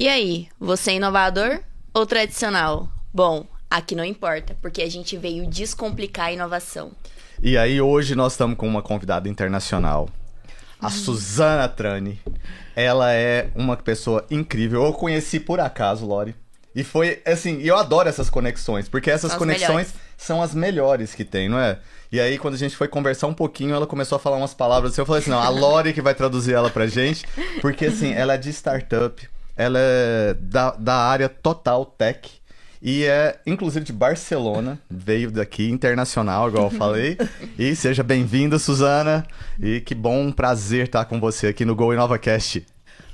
E aí, você é inovador ou tradicional? Bom, aqui não importa, porque a gente veio descomplicar a inovação. E aí, hoje nós estamos com uma convidada internacional, a Suzana Trani. Ela é uma pessoa incrível. Eu conheci por acaso, Lori. E foi, assim, eu adoro essas conexões, porque essas São conexões são as melhores que tem, não é? E aí, quando a gente foi conversar um pouquinho, ela começou a falar umas palavras assim, eu falei assim, não, a Lori que vai traduzir ela pra gente, porque, assim, ela é de startup, ela é da, da área total tech, e é, inclusive, de Barcelona, veio daqui, internacional, igual eu falei. E seja bem-vinda, Suzana, e que bom prazer estar com você aqui no Go InovaCast.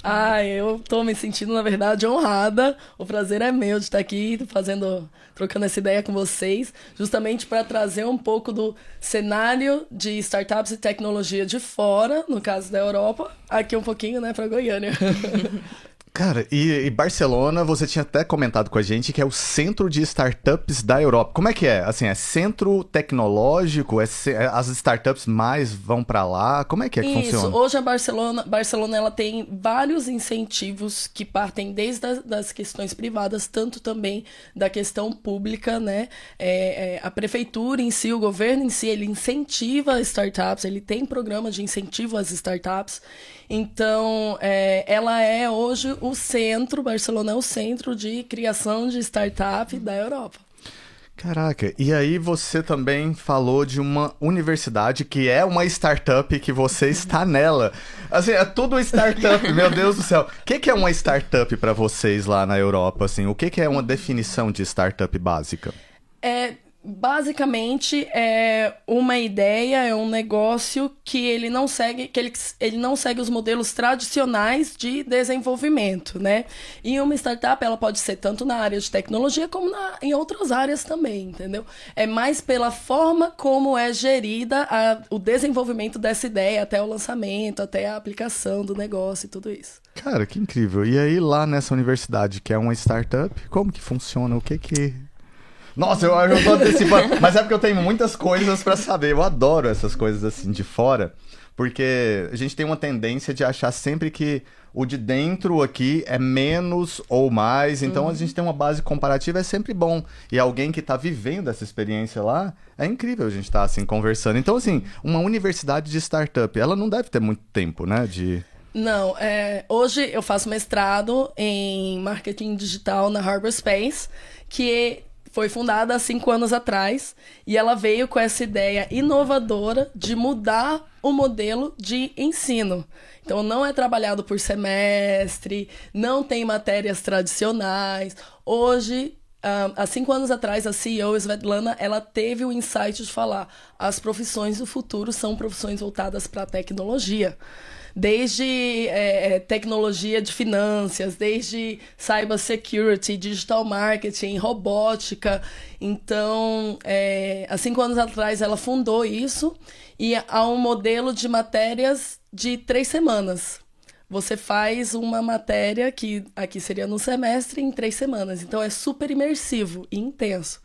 Ai, eu tô me sentindo, na verdade, honrada. O prazer é meu de estar aqui fazendo, trocando essa ideia com vocês, justamente para trazer um pouco do cenário de startups e tecnologia de fora, no caso da Europa, aqui um pouquinho, né, para Goiânia. Cara, e, e Barcelona, você tinha até comentado com a gente que é o centro de startups da Europa. Como é que é? Assim, é centro tecnológico? É ce- é- as startups mais vão pra lá? Como é que é que Isso, funciona? hoje a Barcelona, Barcelona ela tem vários incentivos que partem desde as das questões privadas, tanto também da questão pública, né? É, é, a prefeitura em si, o governo em si, ele incentiva startups, ele tem programas de incentivo às startups. Então, é, ela é hoje o centro, Barcelona é o centro de criação de startup da Europa. Caraca, e aí você também falou de uma universidade que é uma startup que você está nela. Assim, é tudo startup, meu Deus do céu. O que, que é uma startup pra vocês lá na Europa? Assim, o que, que é uma definição de startup básica? É, basicamente é uma ideia, é um negócio que ele não segue, que ele, ele não segue os modelos tradicionais de desenvolvimento, né? E uma startup ela pode ser tanto na área de tecnologia como na, em outras áreas também, entendeu? É mais pela forma como é gerida a- o desenvolvimento dessa ideia até o lançamento, até a aplicação do negócio e tudo isso. Cara, que incrível. E aí lá nessa universidade, que é uma startup, como que funciona? O que que... Nossa, eu, eu tô antecipando. Mas é porque eu tenho muitas coisas pra saber. Eu adoro essas coisas assim de fora. Porque a gente tem uma tendência de achar sempre que o de dentro aqui é menos ou mais. Então a gente tem uma base comparativa, é sempre bom. E alguém que tá vivendo essa experiência lá, é incrível a gente estar assim conversando. Então, assim, uma universidade de startup, ela não deve ter muito tempo, né? De. Não, é, hoje eu faço mestrado em marketing digital na Harbor Space, que foi fundada há cinco anos atrás, e ela veio com essa ideia inovadora de mudar o modelo de ensino. Então não é trabalhado por semestre, não tem matérias tradicionais. Hoje ah, há cinco anos atrás, a CEO Svetlana, ela teve o insight de falar as profissões do futuro são profissões voltadas para a tecnologia. Desde eh, eh, tecnologia de finanças, desde cyber security, digital marketing, robótica. Então, eh, há cinco anos atrás, ela fundou isso e há um modelo de matérias de três semanas. Você faz uma matéria que aqui seria no semestre em três semanas. Então é super imersivo e intenso.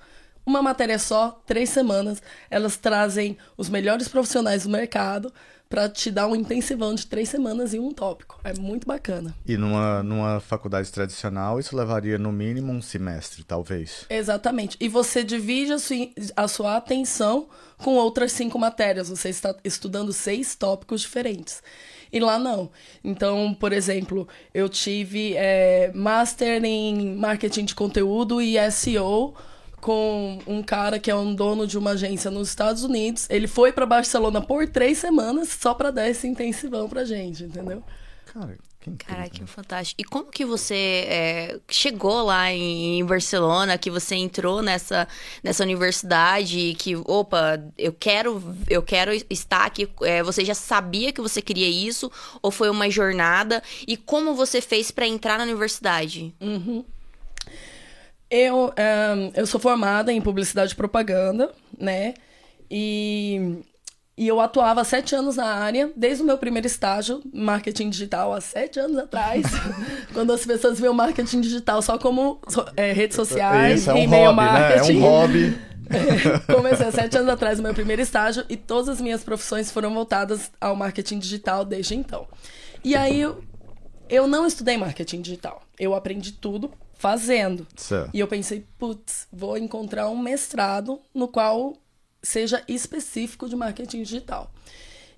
Uma matéria só, três semanas. Elas trazem os melhores profissionais do mercado para te dar um intensivão de três semanas em um tópico. É muito bacana. E numa, numa faculdade tradicional, isso levaria no mínimo um semestre, talvez. Exatamente. E você divide a sua, a sua atenção com outras cinco matérias. Você está estudando seis tópicos diferentes. E lá não. Então, por exemplo, eu tive é, Master em Marketing de Conteúdo e SEO com um cara que é um dono de uma agência nos Estados Unidos. Ele foi para Barcelona por três semanas só para dar esse intensivão pra gente, entendeu? Cara, que. Caraca, que fantástico. E como que você é, chegou lá em, em Barcelona, que você entrou nessa, nessa universidade, que, opa, eu quero, eu quero estar aqui. é, você já sabia que você queria isso? Ou foi uma jornada? E como você fez pra entrar na universidade? Eu, ahn, eu sou formada em publicidade e propaganda, né? E, e eu atuava há sete anos na área, desde o meu primeiro estágio, marketing digital, há sete anos atrás, quando as pessoas o marketing digital só como é, redes sociais, Isso é um e-mail hobby, né? É marketing. um hobby. Comecei há sete anos atrás no meu primeiro estágio e todas as minhas profissões foram voltadas ao marketing digital desde então. E aí, Eu não estudei marketing digital. Eu aprendi tudo fazendo. Certo. E eu pensei, putz, vou encontrar um mestrado no qual seja específico de marketing digital.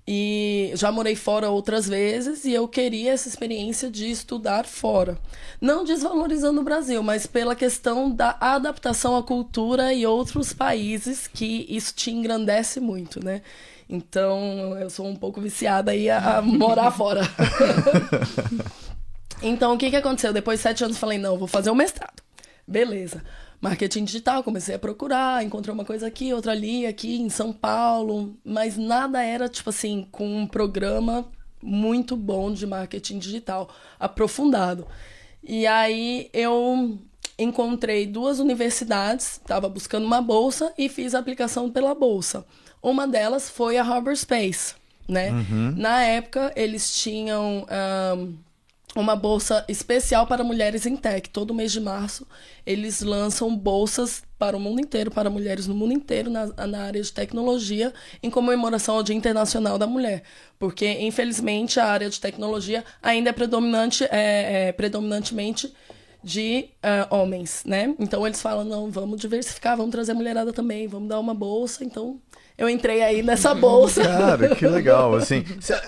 E já morei fora outras vezes e eu queria essa experiência de estudar fora. Não desvalorizando o Brasil, mas pela questão da adaptação à cultura e outros países, que isso te engrandece muito, né? Então, eu sou um pouco viciada aí a, a morar fora. então, o que, que aconteceu? Depois de sete anos, falei, não, vou fazer o um mestrado. Beleza marketing digital, comecei a procurar, encontrei uma coisa aqui, outra ali, aqui em São Paulo, mas nada era tipo assim com um programa muito bom de marketing digital, aprofundado. E aí eu encontrei duas universidades, estava buscando uma bolsa e fiz a aplicação pela bolsa. Uma delas foi a Harbor Space, né? Uhum. Na época eles tinham um, uma bolsa especial para mulheres em tech. Todo mês de março, eles lançam bolsas para o mundo inteiro, para mulheres no mundo inteiro, na, na área de tecnologia, em comemoração ao Dia Internacional da Mulher. Porque, infelizmente, a área de tecnologia ainda é predominante, é, é predominantemente de uh, homens, né? Então eles falam, não, vamos diversificar, vamos trazer a mulherada também, vamos dar uma bolsa, então eu entrei aí nessa bolsa. Cara, que legal. Assim,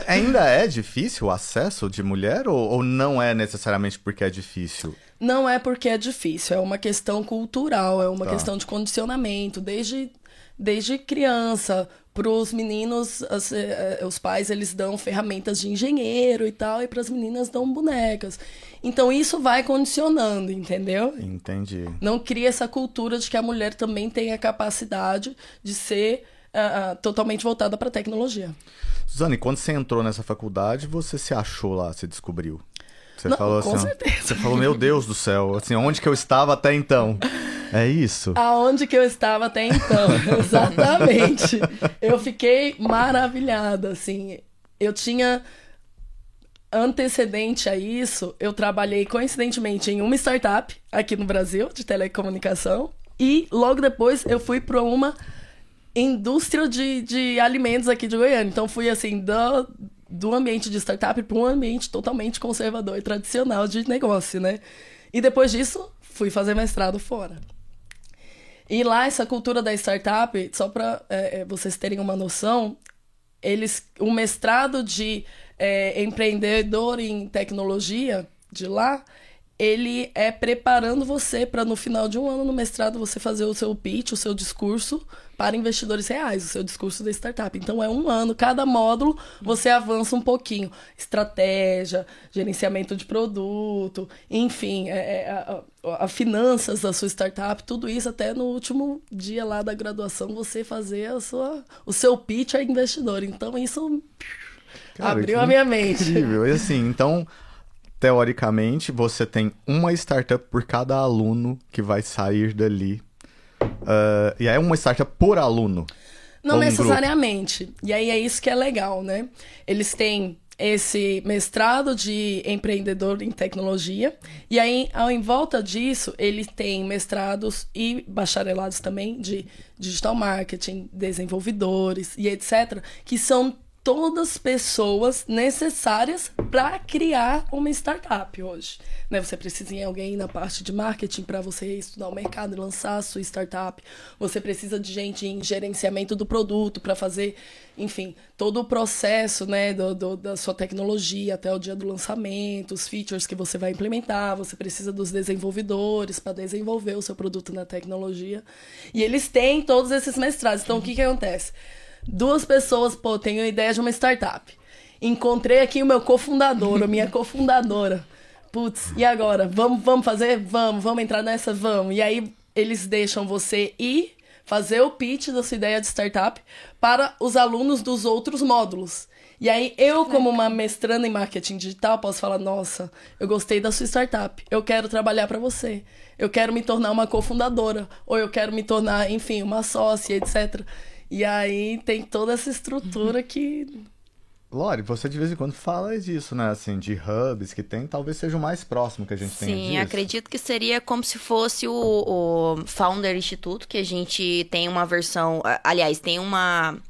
ainda é difícil o acesso de mulher ou, ou não é necessariamente porque é difícil? Não é porque é difícil, é uma questão cultural, é uma tá. questão de condicionamento. Desde, desde criança, para os meninos, as, eh, os pais eles dão ferramentas de engenheiro e tal, e para as meninas dão bonecas. Então isso vai condicionando, entendeu? Entendi. Não cria essa cultura de que a mulher também tem a capacidade de ser uh, totalmente voltada para tecnologia. Suzane, quando você entrou nessa faculdade, você se achou lá, você descobriu? Você Não, falou com assim, certeza. Você falou, meu Deus do céu, assim, onde que eu estava até então? É isso? Aonde que eu estava até então, exatamente. Eu fiquei maravilhada, assim. Eu tinha antecedente a isso, eu trabalhei coincidentemente em uma startup aqui no Brasil de telecomunicação e logo depois eu fui para uma indústria de, de alimentos aqui de Goiânia. Então fui assim, do, do ambiente de startup para um ambiente totalmente conservador e tradicional de negócio, né? E depois disso, fui fazer mestrado fora. E lá, essa cultura da startup, só para é, é, vocês terem uma noção, eles, o mestrado de é, empreendedor em tecnologia de lá, ele é preparando você para no final de um ano no mestrado você fazer o seu pitch, o seu discurso para investidores reais, o seu discurso da startup. Então é um ano, cada módulo você avança um pouquinho. Estratégia, gerenciamento de produto, enfim, é, é, a, a, a, finanças da sua startup, tudo isso até no último dia lá da graduação você fazer a sua, o seu pitch a investidor. Então isso Cara, abriu a minha mente. Incrível. E assim, então teoricamente, você tem uma startup por cada aluno que vai sair dali Uh, e aí é uma startup por aluno? Não necessariamente. Grupo? E aí é isso que é legal, né? Eles têm esse mestrado de empreendedor em tecnologia. E aí, ao em volta disso, ele tem mestrados e bacharelados também de digital marketing, desenvolvedores e etc., que são todas pessoas necessárias para criar uma startup hoje. Né? Você precisa de alguém na parte de marketing para você estudar o mercado e lançar a sua startup. Você precisa de gente em gerenciamento do produto para fazer, enfim, todo o processo né, do, do, da sua tecnologia até o dia do lançamento, os features que você vai implementar. Você precisa dos desenvolvedores para desenvolver o seu produto na tecnologia. E eles têm todos esses mestrados. Então, o que, que acontece? Duas pessoas, pô, tenho a ideia de uma startup. Encontrei aqui o meu cofundador, a minha cofundadora. Putz, e agora? Vamos, vamos fazer? Vamos, vamos entrar nessa? Vamos. E aí eles deixam você ir fazer o pitch da sua ideia de startup para os alunos dos outros módulos. E aí eu, como uma mestranda em marketing digital, posso falar: nossa, eu gostei da sua startup, eu quero trabalhar para você, eu quero me tornar uma cofundadora, ou eu quero me tornar, enfim, uma sócia, etc. E aí tem toda essa estrutura que. Lore, você de vez em quando fala disso, né? Assim, de hubs que tem, talvez seja o mais próximo que a gente Sim, tem Sim, acredito que seria como se fosse o, o Founder Instituto, que a gente tem uma versão. Aliás, tem uma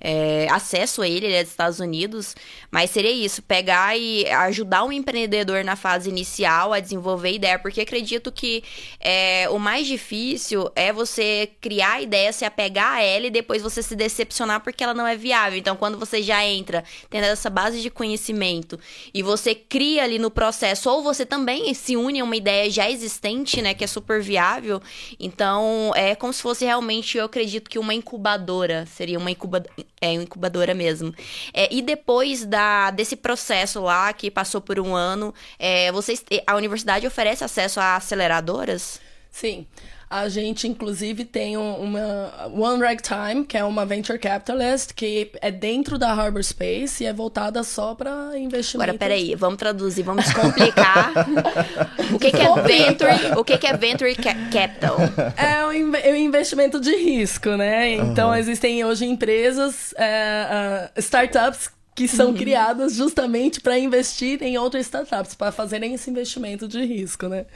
é, acesso a ele, ele é dos Estados Unidos, mas seria isso, pegar e ajudar um empreendedor na fase inicial a desenvolver ideia, porque acredito que é, o mais difícil é você criar a ideia, se apegar a ela e depois você se decepcionar porque ela não é viável. Então, quando você já entra tendo essa base de conhecimento e você cria ali no processo, ou você também se une a uma ideia já existente, né, que é super viável, então é como se fosse realmente, eu acredito que uma incubadora, seria uma incubadora é incubadora mesmo. É, e depois da, desse processo lá, que passou por um ano, é, vocês, a universidade oferece acesso a aceleradoras? Sim. A gente, inclusive, tem uma One Ragtime, que é uma venture capitalist, que é dentro da Harbor Space e é voltada só para investimentos. Agora, peraí, vamos traduzir, vamos complicar. o que, que, é venture? O que, que é venture capital? É um, é um investimento de risco, né? Então, uhum. existem hoje empresas, é, uh, startups que são uhum. criadas justamente para investir em outras startups, para fazerem esse investimento de risco, né?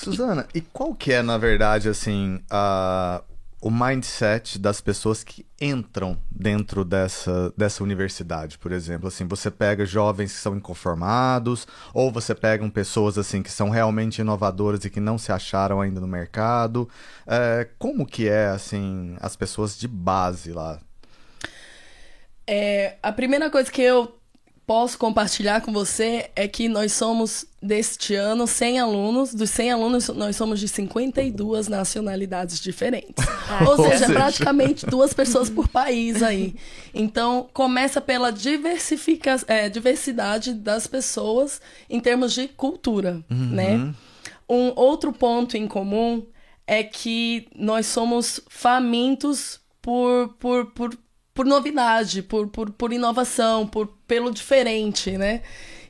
Suzana, e qual que é, na verdade, assim, a, o mindset das pessoas que entram dentro dessa, dessa universidade, por exemplo? Assim, você pega jovens que são inconformados, ou você pega pessoas, assim, que são realmente inovadoras e que não se acharam ainda no mercado. É, como que é, assim, as pessoas de base lá? É, a primeira coisa que eu posso compartilhar com você é que nós somos, deste ano, 100 alunos. Dos 100 alunos, nós somos de 52 nacionalidades diferentes. Ah, Ou seja, seja, praticamente duas pessoas por país aí. Então, começa pela diversifica é, diversidade das pessoas em termos de cultura, uhum. né? Um outro ponto em comum é que nós somos famintos por, por, por por novidade, por, por, por inovação, por pelo diferente, né?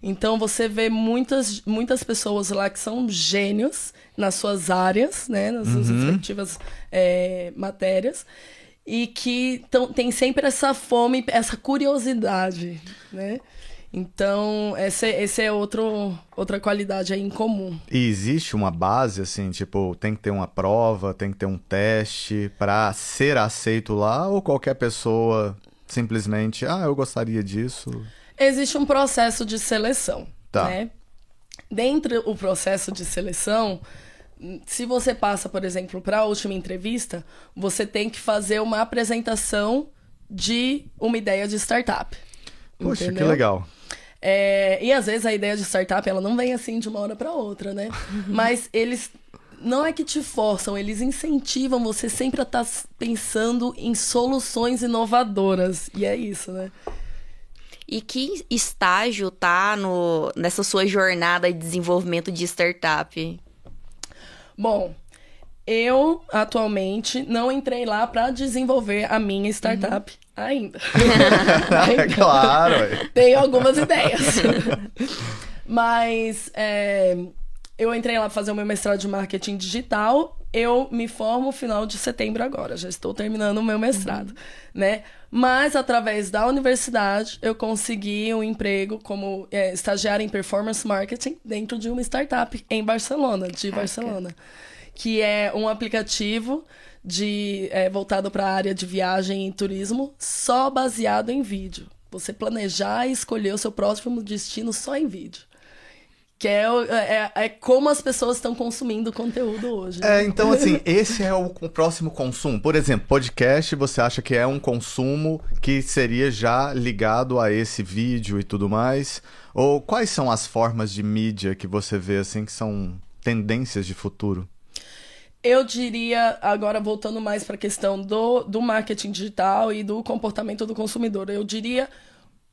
Então você vê muitas, muitas pessoas lá que são gênios nas suas áreas, né? Nas suas uhum. respectivas é, matérias. E que tão, tem sempre essa fome, essa curiosidade, né? Então, essa, esse é outro, outra qualidade aí em comum. E existe uma base, assim, tipo, tem que ter uma prova, tem que ter um teste para ser aceito lá, ou qualquer pessoa simplesmente, ah, eu gostaria disso? Existe um processo de seleção, tá. né? Dentro do processo de seleção, se você passa, por exemplo, para a última entrevista, você tem que fazer uma apresentação de uma ideia de startup. Poxa, entendeu? que legal. É, e às vezes a ideia de startup ela não vem assim de uma hora para outra, né? Mas eles não é que te forçam, eles incentivam você sempre a estar tá pensando em soluções inovadoras. E é isso, né? E que estágio tá no, nessa sua jornada de desenvolvimento de startup? Bom, eu atualmente não entrei lá para desenvolver a minha startup. Uhum ainda. ainda. claro. Tenho algumas ideias. Mas é, eu entrei lá fazer o meu mestrado de marketing digital. Eu me formo no final de setembro agora. Já estou terminando o meu mestrado, uhum. né? Mas através da universidade eu consegui um emprego como é, estagiária em performance marketing dentro de uma startup em Barcelona, de Barcelona, que é um aplicativo de é, voltado para a área de viagem e turismo, só baseado em vídeo. Você planejar e escolher o seu próximo destino só em vídeo. Que é, é, é como as pessoas estão consumindo conteúdo hoje. Né? É, então, assim, esse é o, o, próximo consumo. Por exemplo, podcast, você acha que é um consumo que seria já ligado a esse vídeo e tudo mais? Ou quais são as formas de mídia que você vê, assim, que são tendências de futuro? Eu diria, agora voltando mais para a questão do, do marketing digital e do comportamento do consumidor, eu diria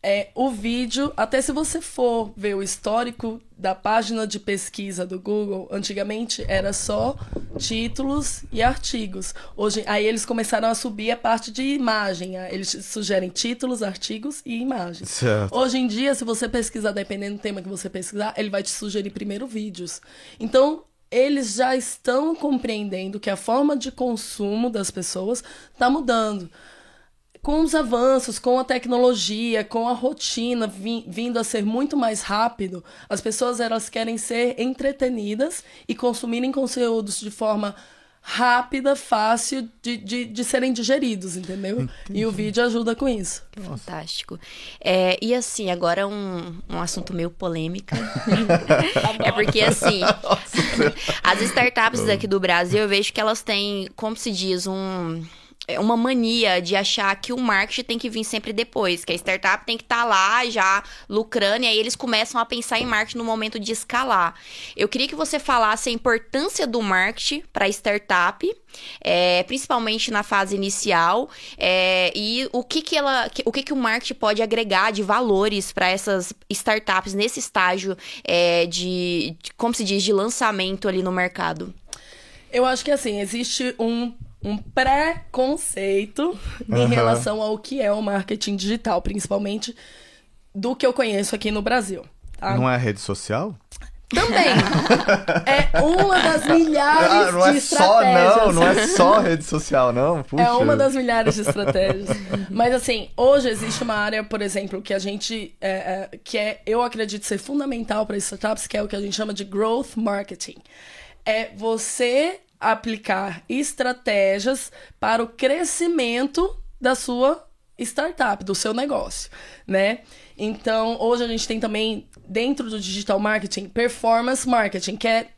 é, o vídeo, até se você for ver o histórico da página de pesquisa do Google, antigamente era só títulos e artigos. Hoje, aí eles começaram a subir a parte de imagem. Eles sugerem títulos, artigos e imagens. Certo. Hoje em dia, se você pesquisar, dependendo do tema que você pesquisar, ele vai te sugerir primeiro vídeos. Então, eles já estão compreendendo que a forma de consumo das pessoas está mudando. Com os avanços, com a tecnologia, com a rotina vindo a ser muito mais rápido, as pessoas elas querem ser entretenidas e consumirem conteúdos de forma rápida, fácil de, de, de serem digeridos, entendeu? Entendi. E o vídeo ajuda com isso. Fantástico. É, e assim, agora um, um assunto meio polêmica. é porque assim, as startups daqui do Brasil, eu vejo que elas têm, como se diz, um uma mania de achar que o marketing tem que vir sempre depois, que a startup tem que estar tá lá já lucrando, e aí eles começam a pensar em marketing no momento de escalar. Eu queria que você falasse a importância do marketing para a startup, é, principalmente na fase inicial, é, e o que, que ela, o que, que o marketing pode agregar de valores para essas startups nesse estágio é, de, de, como se diz, de lançamento ali no mercado. Eu acho que assim, existe um um preconceito uhum. em relação ao que é o marketing digital, principalmente do que eu conheço aqui no Brasil. Tá? Não é rede social? Também. é uma das milhares ah, não é de estratégias. Só, não, não é só rede social, não. Puxa. É uma das milhares de estratégias. Mas assim, hoje existe uma área, por exemplo, que a gente. É, é, que é, eu acredito ser fundamental para startups, que é o que a gente chama de growth marketing. É você aplicar estratégias para o crescimento da sua startup, do seu negócio, né? Então, hoje a gente tem também dentro do digital marketing performance marketing, que é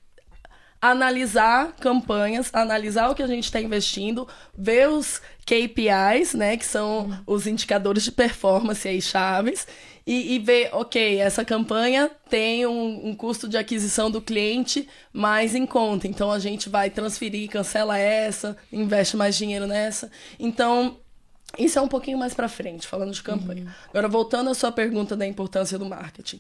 analisar campanhas, analisar o que a gente está investindo, ver os KPIs, né, que são os indicadores de performance aí chaves, e, e ver, ok, essa campanha tem um, um, custo de aquisição do cliente mais em conta. Então a gente vai transferir, cancela essa, investe mais dinheiro nessa. Então, isso é um pouquinho mais para frente, falando de campanha. Uhum. Agora, voltando à sua pergunta da importância do marketing.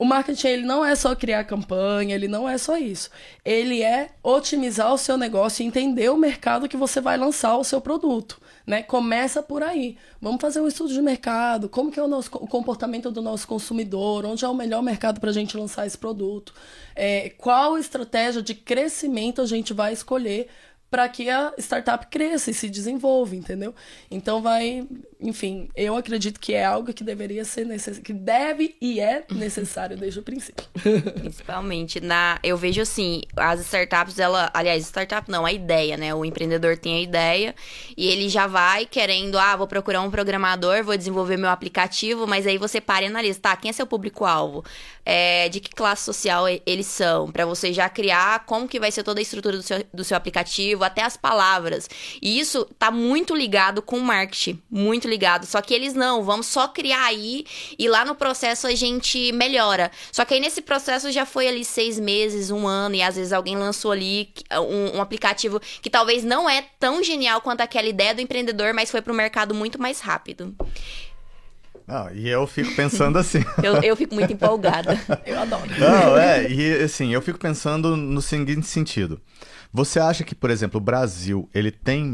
O marketing ele não é só criar campanha, ele não é só isso. Ele é otimizar o seu negócio entender o mercado que você vai lançar o seu produto. Né? Começa por aí. Vamos fazer um estudo de mercado, como que é o, nosso, o comportamento do nosso consumidor, onde é o melhor mercado para a gente lançar esse produto, é, qual estratégia de crescimento a gente vai escolher para que a startup cresça e se desenvolva, entendeu? Então vai, enfim, eu acredito que é algo que deveria ser necessário, que deve e é necessário desde o princípio. Principalmente na, eu vejo assim, as startups, ela, aliás, startup não, a ideia, né? O empreendedor tem a ideia e ele já vai querendo, ah, vou procurar um programador, vou desenvolver meu aplicativo, mas aí você para e analisa, tá? Quem é seu público-alvo? É, de que classe social eles são? Para você já criar como que vai ser toda a estrutura do seu, do seu aplicativo até as palavras. E isso tá muito ligado com o marketing, muito ligado. Só que eles não, vamos só criar aí e lá no processo a gente melhora. Só que aí nesse processo já foi ali seis meses, um ano, e às vezes alguém lançou ali um, um aplicativo que talvez não é tão genial quanto aquela ideia do empreendedor, mas foi para o mercado muito mais rápido. Ah, e eu fico pensando assim. eu, eu fico muito empolgada. Eu adoro. Não, é, e assim, eu fico pensando no seguinte sentido. Você acha que, por exemplo, o Brasil ele tem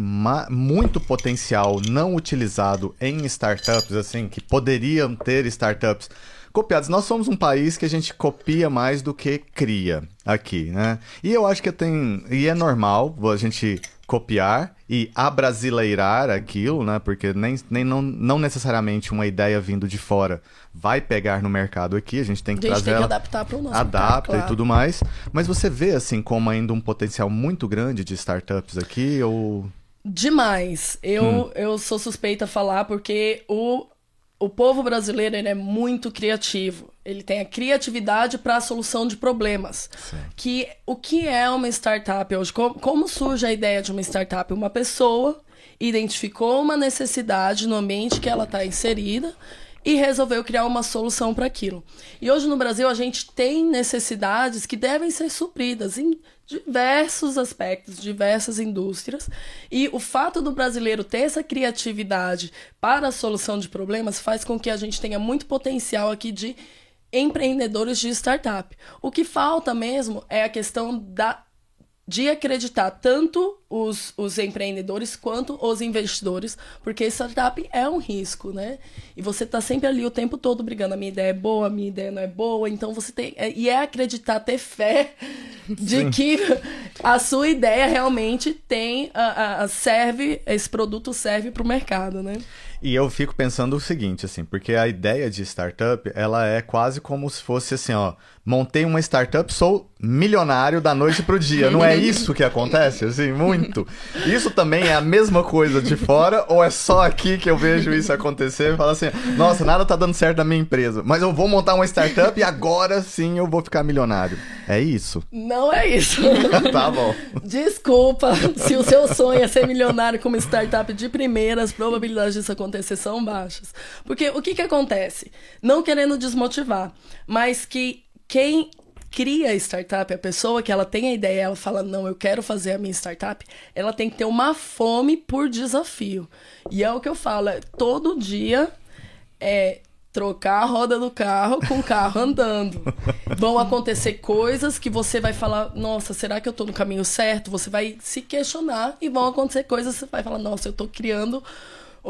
muito potencial não utilizado em startups, assim, que poderiam ter startups copiadas? Nós somos um país que a gente copia mais do que cria aqui, né? E eu acho que tem. E é normal a gente copiar e abrasileirar aquilo, né? Porque nem, nem não, não necessariamente uma ideia vindo de fora vai pegar no mercado aqui, a gente tem que a gente trazer tem que adaptar para o nosso adapta mercado, claro. e tudo mais. Mas você vê assim como ainda um potencial muito grande de startups aqui ou Demais. Eu, hum. eu sou suspeita a falar porque o, o povo brasileiro ele é muito criativo. Ele tem a criatividade para a solução de problemas. Sim. Que o que é uma startup hoje? Como, como surge a ideia de uma startup? Uma pessoa identificou uma necessidade no ambiente que ela está inserida e resolveu criar uma solução para aquilo. E hoje no Brasil a gente tem necessidades que devem ser supridas em diversos aspectos, diversas indústrias. E o fato do brasileiro ter essa criatividade para a solução de problemas faz com que a gente tenha muito potencial aqui de empreendedores de startup. O que falta mesmo é a questão da de acreditar tanto os, os empreendedores quanto os investidores, porque startup é um risco, né? E você está sempre ali o tempo todo brigando, a minha ideia é boa, a minha ideia não é boa, então você tem. É, e é acreditar, ter fé de que a sua ideia realmente tem. A, a, serve, esse produto serve para o mercado, né? E eu fico pensando o seguinte, assim, porque a ideia de startup, ela é quase como se fosse assim, ó, montei uma startup, sou milionário da noite pro dia. Não é isso que acontece, assim, muito? Isso também é a mesma coisa de fora ou é só aqui que eu vejo isso acontecer e falo assim: nossa, nada tá dando certo na minha empresa, mas eu vou montar uma startup e agora sim eu vou ficar milionário. É isso? Não é isso. tá bom. Desculpa, se o seu sonho é ser milionário com uma startup de primeira, as probabilidades disso acontecer são baixas. Porque o que que acontece? Não querendo desmotivar, mas que quem cria a startup, a pessoa que ela tem a ideia, ela fala, não, eu quero fazer a minha startup, ela tem que ter uma fome por desafio. E é o que eu falo, é, todo dia é trocar a roda do carro com o carro andando. Vão acontecer coisas que você vai falar, nossa, será que eu tô no caminho certo? Você vai se questionar e vão acontecer coisas que você vai falar, nossa, eu tô criando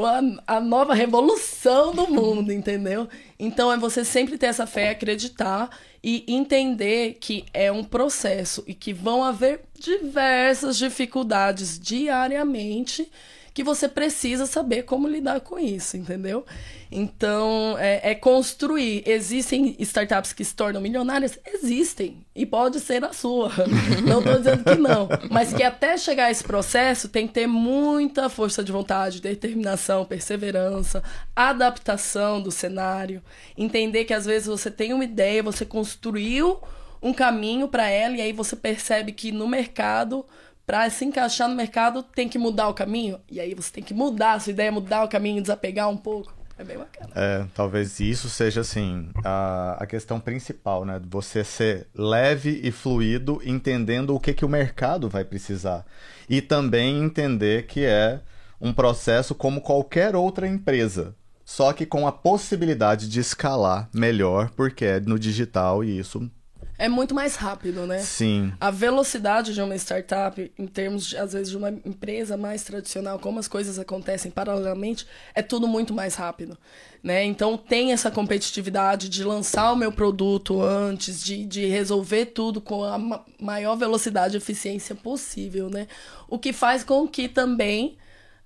a, a nova revolução do mundo, entendeu? Então é você sempre ter essa fé, acreditar e entender que é um processo e que vão haver diversas dificuldades diariamente que você precisa saber como lidar com isso, entendeu? Então, é, é, construir. Existem startups que se tornam milionárias? Existem. E pode ser a sua. Não estou dizendo que não. Mas que até chegar a esse processo tem que ter muita força de vontade, determinação, perseverança, adaptação do cenário. Entender que às vezes você tem uma ideia, você construiu um caminho para ela e aí você percebe que no mercado para se encaixar no mercado, tem que mudar o caminho. E aí você tem que mudar a sua ideia, mudar o caminho, desapegar um pouco. É bem bacana. É, talvez isso seja, assim, a, a questão principal, né? Você ser leve e fluido, entendendo o que, que o mercado vai precisar. E também entender que é um processo como qualquer outra empresa. Só que com a possibilidade de escalar melhor, porque é no digital e isso é muito mais rápido, né? Sim. A velocidade de uma startup, em termos, de, às vezes, de uma empresa mais tradicional, como as coisas acontecem paralelamente, é tudo muito mais rápido. Né? Então tem essa competitividade de lançar o meu produto antes, de, de resolver tudo com a maior velocidade e eficiência possível, né? O que faz com que também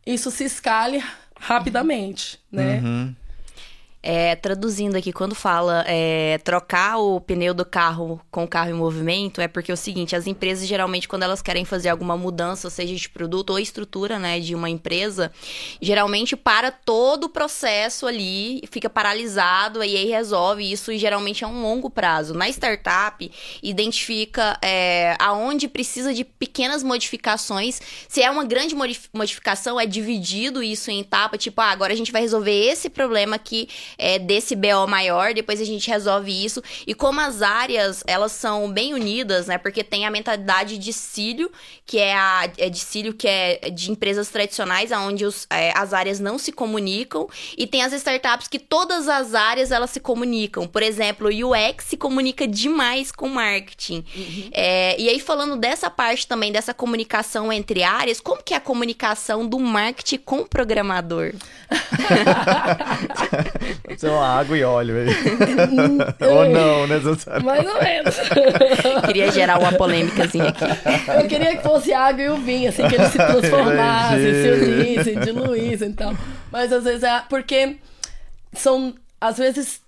isso se escale rapidamente, né? Uhum. É, traduzindo aqui, quando fala é, trocar o pneu do carro com o carro em movimento, é porque é o seguinte, as empresas geralmente, quando elas querem fazer alguma mudança, seja de produto ou estrutura, né, de uma empresa, geralmente para todo o processo ali, fica paralisado e aí resolve isso geralmente é um longo prazo. Na startup, identifica é, aonde precisa de pequenas modificações. Se é uma grande modificação, é dividido isso em etapa, tipo, ah, agora a gente vai resolver esse problema aqui é, desse BO maior, depois a gente resolve isso. E como as áreas, elas são bem unidas, né? Porque tem a mentalidade de cílio, que é a é de cílio que é de empresas tradicionais, onde os, é, as áreas não se comunicam, e tem as startups que todas as áreas elas se comunicam. Por exemplo, o UX se comunica demais com marketing. Uhum. É, e aí, falando dessa parte também, dessa comunicação entre áreas, como que é a comunicação do marketing com o programador? Pode ser uma água e óleo aí. ou não, necessariamente. Mais ou menos. queria gerar uma polêmicazinha aqui. Eu queria que fosse água e o vinho, assim, que eles se transformassem, se unissem, diluíssem e tal. Mas às vezes é porque são, às vezes,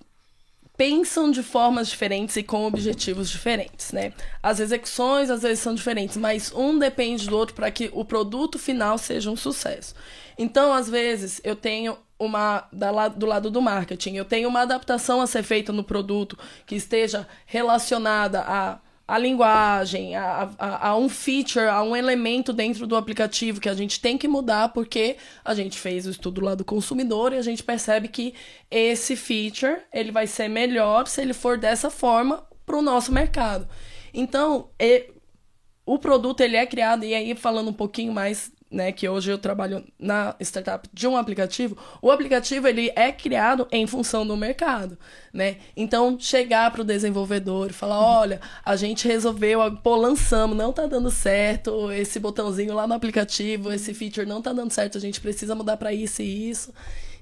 pensam de formas diferentes e com objetivos diferentes, né? As execuções às vezes são diferentes, mas um depende do outro para que o produto final seja um sucesso. Então, às vezes, eu tenho uma da, do lado do marketing. Eu tenho uma adaptação a ser feita no produto que esteja relacionada a a linguagem, a, a, a, um feature, a um elemento dentro do aplicativo que a gente tem que mudar porque a gente fez o estudo lá do consumidor e a gente percebe que esse feature ele vai ser melhor se ele for dessa forma para o nosso mercado. Então, e, o produto ele é criado e aí falando um pouquinho mais né, que hoje eu trabalho na startup de um aplicativo, o aplicativo ele é criado em função do mercado, né? Então chegar para o desenvolvedor e falar, olha, a gente resolveu, pô, lançamos, não tá dando certo, esse botãozinho lá no aplicativo, esse feature não tá dando certo, a gente precisa mudar para isso e isso.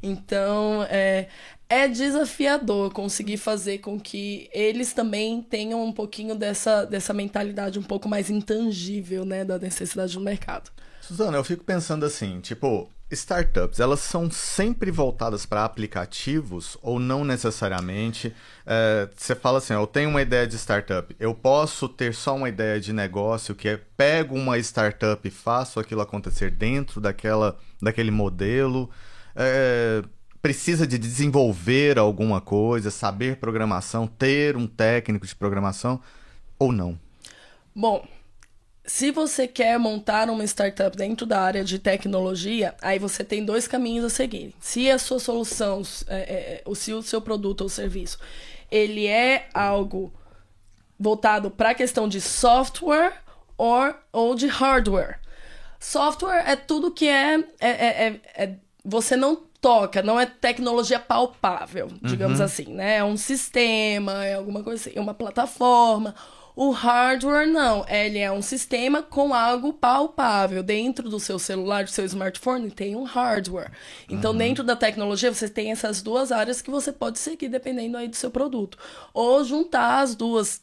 Então, é, é desafiador conseguir fazer com que eles também tenham um pouquinho dessa, dessa mentalidade um pouco mais intangível, né, da necessidade do mercado. Suzana, eu fico pensando assim, tipo, startups, elas são sempre voltadas para aplicativos ou não necessariamente? É, você fala assim, eu tenho uma ideia de startup, eu posso ter só uma ideia de negócio que é pego uma startup e faço aquilo acontecer dentro daquela, daquele modelo? É, precisa de desenvolver alguma coisa, saber programação, ter um técnico de programação ou não? Bom, se você quer montar uma startup dentro da área de tecnologia, aí você tem dois caminhos a seguir. Se a sua solução, é, é, se o seu produto ou serviço, ele é algo voltado para a questão de software or, ou de hardware. Software é tudo que é, é, é, é, é você não toca, não é tecnologia palpável, digamos uhum. assim, né? É um sistema, é alguma coisa assim, é uma plataforma o hardware não, ele é um sistema com algo palpável. Dentro do seu celular, do seu smartphone, tem um hardware. Então, uhum. dentro da tecnologia, você tem essas duas áreas que você pode seguir dependendo aí do seu produto. Ou juntar as duas.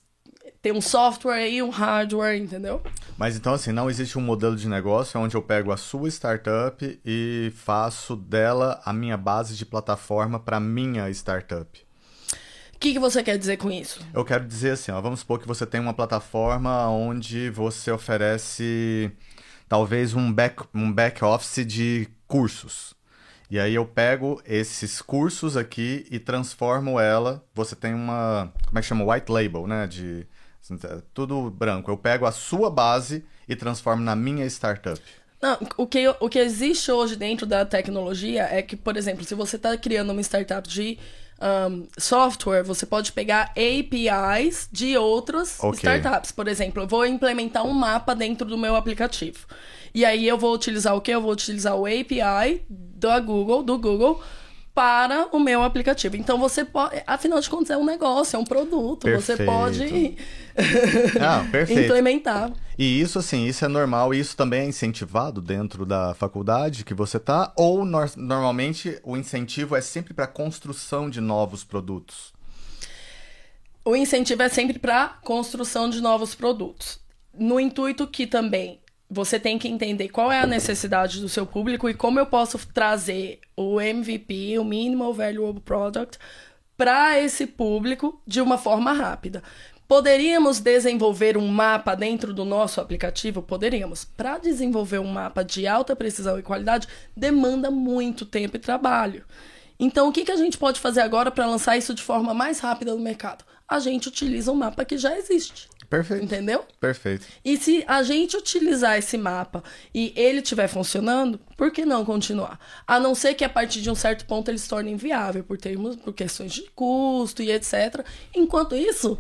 Tem um software e um hardware, entendeu? Mas então, assim, não existe um modelo de negócio onde eu pego a sua startup e faço dela a minha base de plataforma para minha startup. O que, que você quer dizer com isso? Eu quero dizer assim, ó, vamos supor que você tem uma plataforma onde você oferece talvez um back, um back office de cursos. E aí eu pego esses cursos aqui e transformo ela. Você tem uma. Como é que chama? White label, né? De. Assim, tudo branco. Eu pego a sua base e transformo na minha startup. Não, o que, o que existe hoje dentro da tecnologia é que, por exemplo, se você está criando uma startup de um, software, você pode pegar APIs de outras okay. startups. Por exemplo, eu vou implementar um mapa dentro do meu aplicativo. E aí eu vou utilizar o que? Eu vou utilizar o API da Google, do Google, para o meu aplicativo. Então você pode, afinal de contas, é um negócio, é um produto. Perfeito. Você pode ah, implementar. E isso, assim, isso é normal e isso também é incentivado dentro da faculdade que você tá? Ou no normalmente o incentivo é sempre para construção de novos produtos? O incentivo é sempre para construção de novos produtos. No intuito que também você tem que entender qual é a necessidade do seu público e como eu posso trazer o MVP, o Minimal Valuable Product, para esse público de uma forma rápida. Poderíamos desenvolver um mapa dentro do nosso aplicativo? Poderíamos. Para desenvolver um mapa de alta precisão e qualidade, demanda muito tempo e trabalho. Então, o que, que a gente pode fazer agora para lançar isso de forma mais rápida no mercado? A gente utiliza um mapa que já existe. Perfeito. Entendeu? Perfeito. E se a gente utilizar esse mapa e ele estiver funcionando, por que não continuar? A não ser que a partir de um certo ponto ele se torne inviável por termos, por questões de custo e etc. Enquanto isso,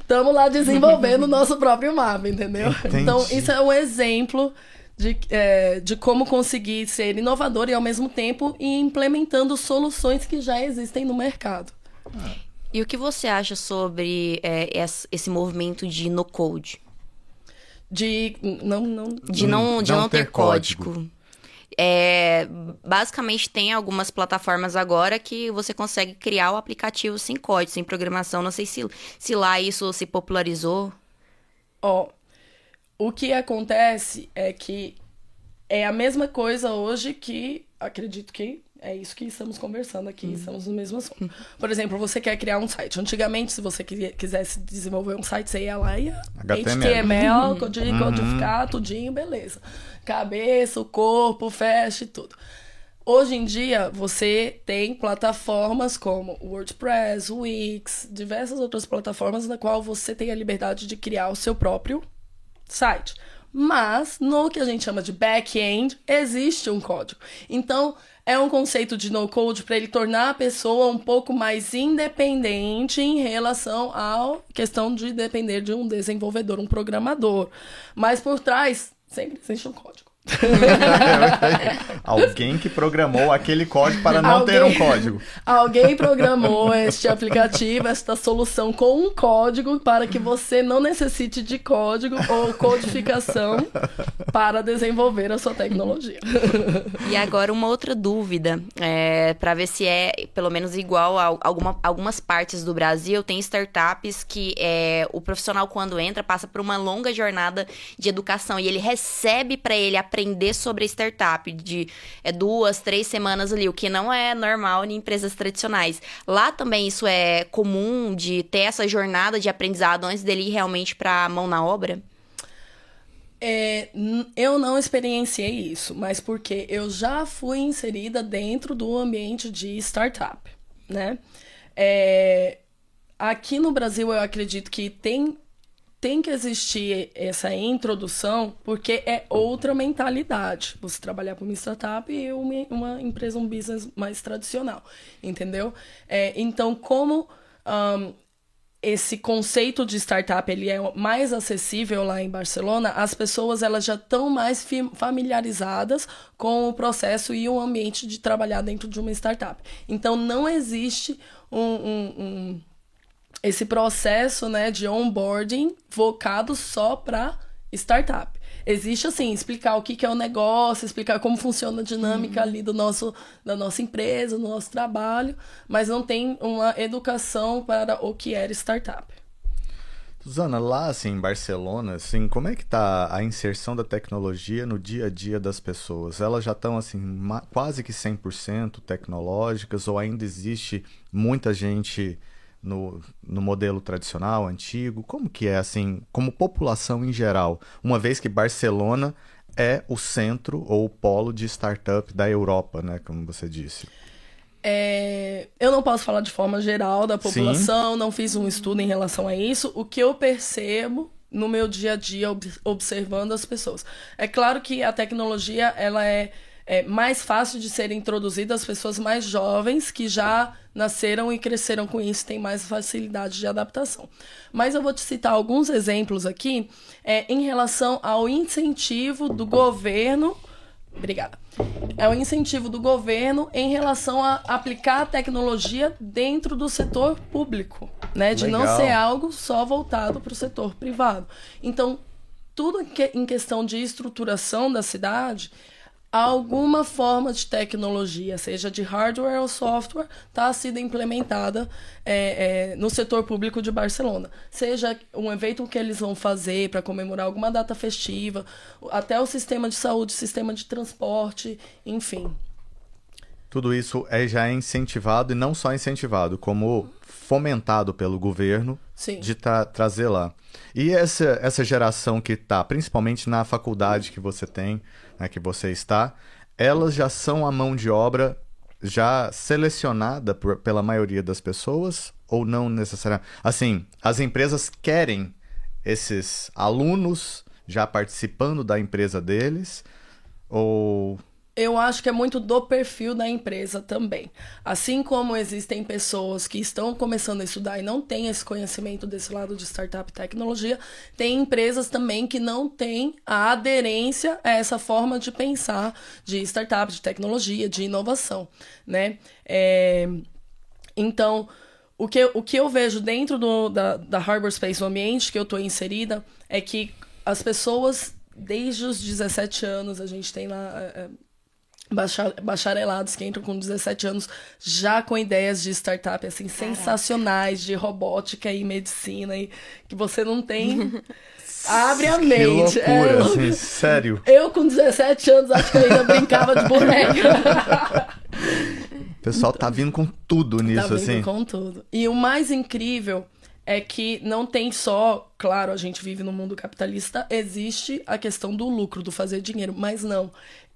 estamos lá desenvolvendo o nosso próprio mapa, entendeu? Entendi. Então, isso é um exemplo de, é, de como conseguir ser inovador e ao mesmo tempo ir implementando soluções que já existem no mercado. Ah. E o que você acha sobre é, esse movimento de no code? De não, não... De não, de não, não ter, ter, código. código. É, basicamente tem algumas plataformas agora que você consegue criar o aplicativo sem código, sem programação. Não sei se, se lá isso se popularizou. Ó, oh, o que acontece é que é a mesma coisa hoje que acredito que é isso que estamos conversando aqui, uhum. estamos no mesmo assunto. Por exemplo, você quer criar um site. Antigamente, se você quisesse desenvolver um site, você ia lá e ia HTML, uhum. codificar, tudinho, beleza. Cabeça, o corpo, fast, tudo. Hoje em dia, você tem plataformas como WordPress, Wix, diversas outras plataformas na qual você tem a liberdade de criar o seu próprio site. Mas, no que a gente chama de back-end, existe um código. Então, é um conceito de no-code para ele tornar a pessoa um pouco mais independente em relação à questão de depender de um desenvolvedor, um programador. Mas por trás sempre existe um código. Alguém que programou aquele código para não Alguém... ter um código. Alguém programou este aplicativo, esta solução com um código para que você não necessite de código ou codificação para desenvolver a sua tecnologia. E agora uma outra dúvida, é, para ver se é pelo menos igual a alguma, algumas partes do Brasil, tem startups que é, o profissional quando entra passa por uma longa jornada de educação e ele recebe para ele a aprender sobre a startup, de é, duas, três semanas ali, o que não é normal em empresas tradicionais. Lá também isso é comum de ter essa jornada de aprendizado antes dele ir realmente para a mão na obra? É, eu não experienciei isso, mas porque eu já fui inserida dentro do ambiente de startup, né? É, aqui no Brasil eu acredito que tem, tem que existir essa introdução, porque é outra mentalidade. Você trabalhar para uma startup e uma, empresa, um business mais tradicional, entendeu? É, então, como um, esse conceito de startup ele é mais acessível lá em Barcelona, as pessoas elas já estão mais familiarizadas com o processo e o ambiente de trabalhar dentro de uma startup. Então não existe um, um, um esse processo né, de onboarding focado só para startup existe assim, explicar o que, que é o negócio, explicar como funciona a dinâmica uhum. ali do nosso, da nossa empresa, do nosso trabalho, mas não tem uma educação para o que era startup. Suzana, lá assim, em Barcelona, assim, como é que tá a inserção da tecnologia no dia a dia das pessoas? Elas já estão assim, quase que 100% tecnológicas ou ainda existe muita gente no, no modelo tradicional, antigo? Como que é, assim, como população em geral? Uma vez que Barcelona é o centro ou o polo de startup da Europa, né? Como você disse. É, eu não posso falar de forma geral da população, Sim. não fiz um estudo em relação a isso. O que eu percebo no meu dia a dia observando as pessoas. É claro que a tecnologia ela é é mais fácil de ser introduzida às pessoas mais jovens que já nasceram e cresceram com isso, têm mais facilidade de adaptação. Mas eu vou te citar alguns exemplos aqui é, em relação ao incentivo do governo. Obrigada. É o incentivo do governo em relação a aplicar a tecnologia dentro do setor público, né? De Legal. não ser algo só voltado para o setor privado. Então, tudo em questão de estruturação da cidade alguma forma de tecnologia, seja de hardware ou software, está sendo implementada é, é, no setor público de Barcelona. Seja um evento que eles vão fazer para comemorar alguma data festiva, até o sistema de saúde, sistema de transporte, enfim. Tudo isso é já incentivado e não só incentivado, como fomentado pelo governo Sim. de tra trazer lá. E essa, essa geração que está, principalmente na faculdade que você tem, né, que você está, elas já são a mão de obra já selecionada por, pela maioria das pessoas ou não necessariamente? Assim, as empresas querem esses alunos já participando da empresa deles ou eu acho que é muito do perfil da empresa também. Assim como existem pessoas que estão começando a estudar e não têm esse conhecimento desse lado de startup e tecnologia, tem empresas também que não têm a aderência a essa forma de pensar de startup, de tecnologia, de inovação, né? É... Então, o que, o que eu vejo dentro do, da, da Harbor Space, o ambiente que eu estou inserida, é que as pessoas, desde os 17 anos, a gente tem lá... É, é bacharelados que entram com 17 anos já com ideias de startup assim Caraca. sensacionais de robótica e medicina e que você não tem. Abre a mente que loucura, é, assim, sério. Eu com 17 anos acho que eu ainda brincava de boneca. O pessoal tá vindo com tudo tá nisso tá vindo assim. com tudo. E o mais incrível é que não tem só, claro, a gente vive no mundo capitalista, existe a questão do lucro, do fazer dinheiro, mas não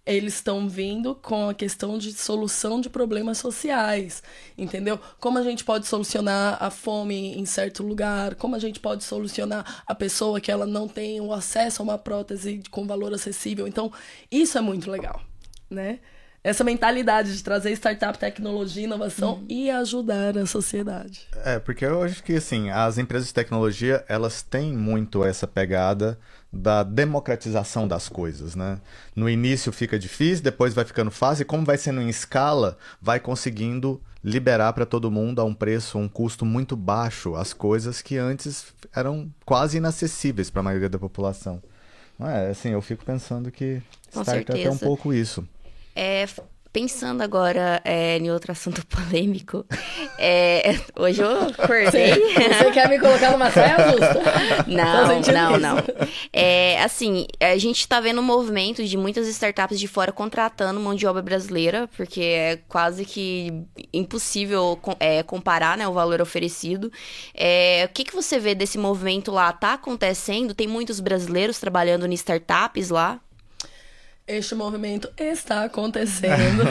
eles estão vindo com a questão de solução de problemas sociais, entendeu? Como a gente pode solucionar a fome em certo lugar, como a gente pode solucionar a pessoa que ela não tem o acesso a uma prótese com valor acessível. Então, isso é muito legal, né? Essa mentalidade de trazer startup, tecnologia, inovação uhum. e ajudar a sociedade. É, porque eu acho que assim, as empresas de tecnologia, elas têm muito essa pegada da democratização das coisas, né? No início fica difícil, depois vai ficando fácil, e como vai sendo em escala, vai conseguindo liberar para todo mundo a um preço, um custo muito baixo as coisas que antes eram quase inacessíveis para a maioria da população. Não é, assim, eu fico pensando que Com startup certeza. é um pouco isso é, Pensando agora é, em outro assunto polêmico, é, hoje eu acordei. Você quer me colocar numa saia justa? Não, não, não. É, assim, a gente está vendo um movimento de muitas startups de fora contratando mão de obra brasileira, porque é quase que impossível é, comparar né, o valor oferecido. É, o que, que você vê desse movimento lá? Tá acontecendo? Tem muitos brasileiros trabalhando em startups lá? Este movimento está acontecendo.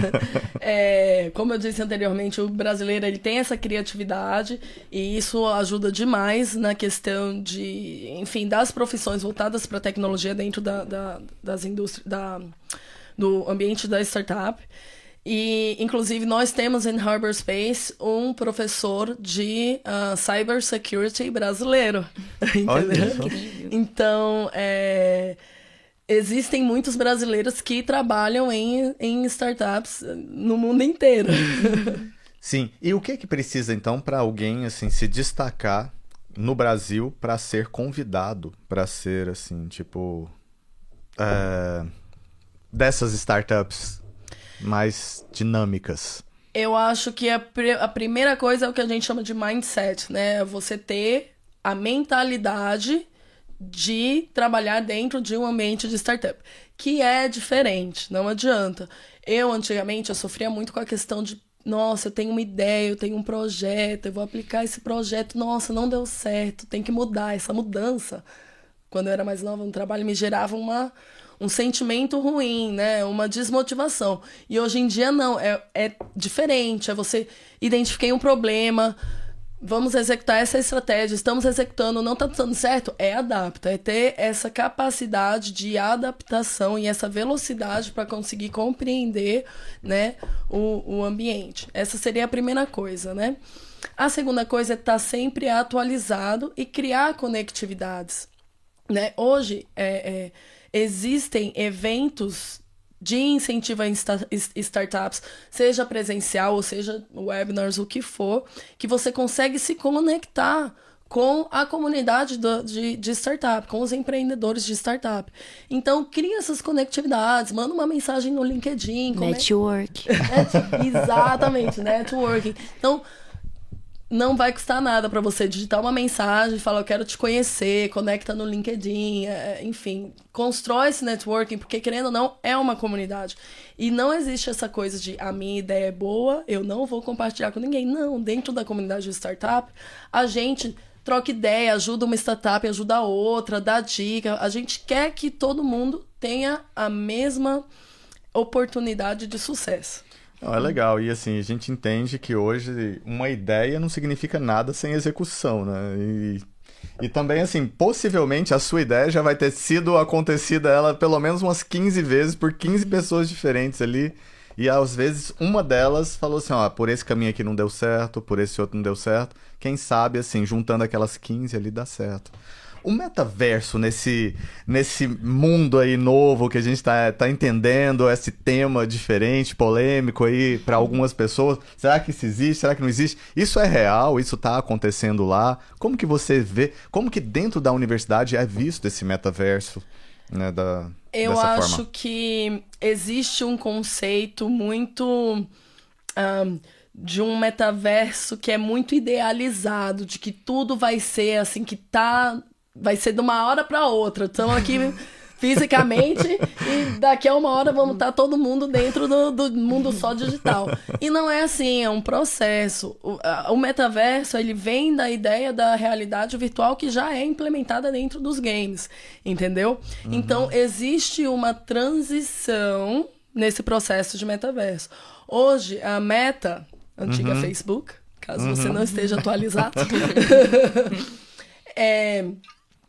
é, como eu disse anteriormente, o brasileiro ele tem essa criatividade e isso ajuda demais na questão de, enfim, das profissões voltadas para a tecnologia dentro da, da, das indústrias, da, do ambiente da startup. E, inclusive, nós temos em Harbor Space um professor de uh, cybersecurity brasileiro. Entendeu? Então, é existem muitos brasileiros que trabalham em, em startups no mundo inteiro. Sim. E o que que precisa então para alguém assim se destacar no Brasil para ser convidado para ser assim tipo é, dessas startups mais dinâmicas? Eu acho que a, a primeira coisa é o que a gente chama de mindset, né? Você ter a mentalidade de trabalhar dentro de um ambiente de startup, que é diferente, não adianta. Eu, antigamente, eu sofria muito com a questão de nossa, eu tenho uma ideia, eu tenho um projeto, eu vou aplicar esse projeto, nossa, não deu certo, tem que mudar. Essa mudança, quando eu era mais nova no trabalho, me gerava uma, um sentimento ruim, né? Uma desmotivação. E hoje em dia, não, é, é diferente. É você identifiquei um problema, vamos executar essa estratégia, estamos executando, não está dando certo, é adapta, é ter essa capacidade de adaptação e essa velocidade para conseguir compreender né, o, o ambiente. Essa seria a primeira coisa, né? A segunda coisa é estar tá sempre atualizado e criar conectividades. Né? Hoje é, é, existem eventos de incentivo a startups, seja presencial ou seja webinars, o que for, que você consegue se conectar com a comunidade do, de, de startup, com os empreendedores de startup. Então, cria essas conectividades, manda uma mensagem no LinkedIn. Network. É, exatamente, networking. Então, não vai custar nada para você digitar uma mensagem, falar eu quero te conhecer, conecta no LinkedIn, é, enfim, constrói esse networking, porque querendo ou não, é uma comunidade. E não existe essa coisa de a minha ideia é boa, eu não vou compartilhar com ninguém. Não, dentro da comunidade de startup, a gente troca ideia, ajuda uma startup, ajuda a outra, dá dica. A gente quer que todo mundo tenha a mesma oportunidade de sucesso. Não, é legal. E assim, a gente entende que hoje uma ideia não significa nada sem execução, né? E, e também, assim, possivelmente a sua ideia já vai ter sido acontecida ela pelo menos umas 15 vezes por 15 pessoas diferentes ali. E às vezes uma delas falou assim: ó, por esse caminho aqui não deu certo, por esse outro não deu certo. Quem sabe, assim, juntando aquelas 15 ali dá certo o metaverso nesse, nesse mundo aí novo que a gente tá, tá entendendo, esse tema diferente, polêmico aí para algumas pessoas. Será que isso existe? Será que não existe? Isso é real? Isso tá acontecendo lá? Como que você vê? Como que dentro da universidade é visto esse metaverso? Né, da, Eu acho forma? que existe um conceito muito. Um, de um metaverso que é muito idealizado, de que tudo vai ser assim, que tá vai ser de uma hora para outra. Estamos aqui fisicamente e daqui a uma hora vamos estar todo mundo dentro do, do, mundo só digital. E não é assim, é um processo. O, a, o, metaverso, ele vem da ideia da realidade virtual que já é implementada dentro dos games, entendeu? Uhum. Então, existe uma transição nesse processo de metaverso. Hoje, a Meta, antiga uhum. Facebook, caso uhum. você não esteja atualizado, é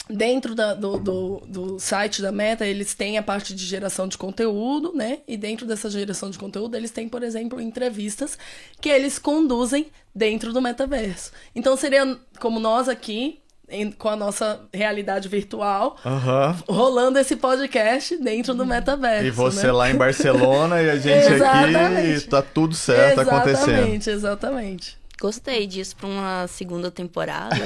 Dentro da, do, do, do, site da Meta, eles têm a parte de geração de conteúdo, né? E dentro dessa geração de conteúdo, eles têm, por exemplo, entrevistas que eles conduzem dentro do metaverso. Então, seria como nós aqui, em, com a nossa realidade virtual, uhum. rolando esse podcast dentro do metaverso. E você né? lá em Barcelona e a gente aqui, e tá tudo certo exatamente, acontecendo. Exatamente, exatamente. Gostei disso para uma segunda temporada.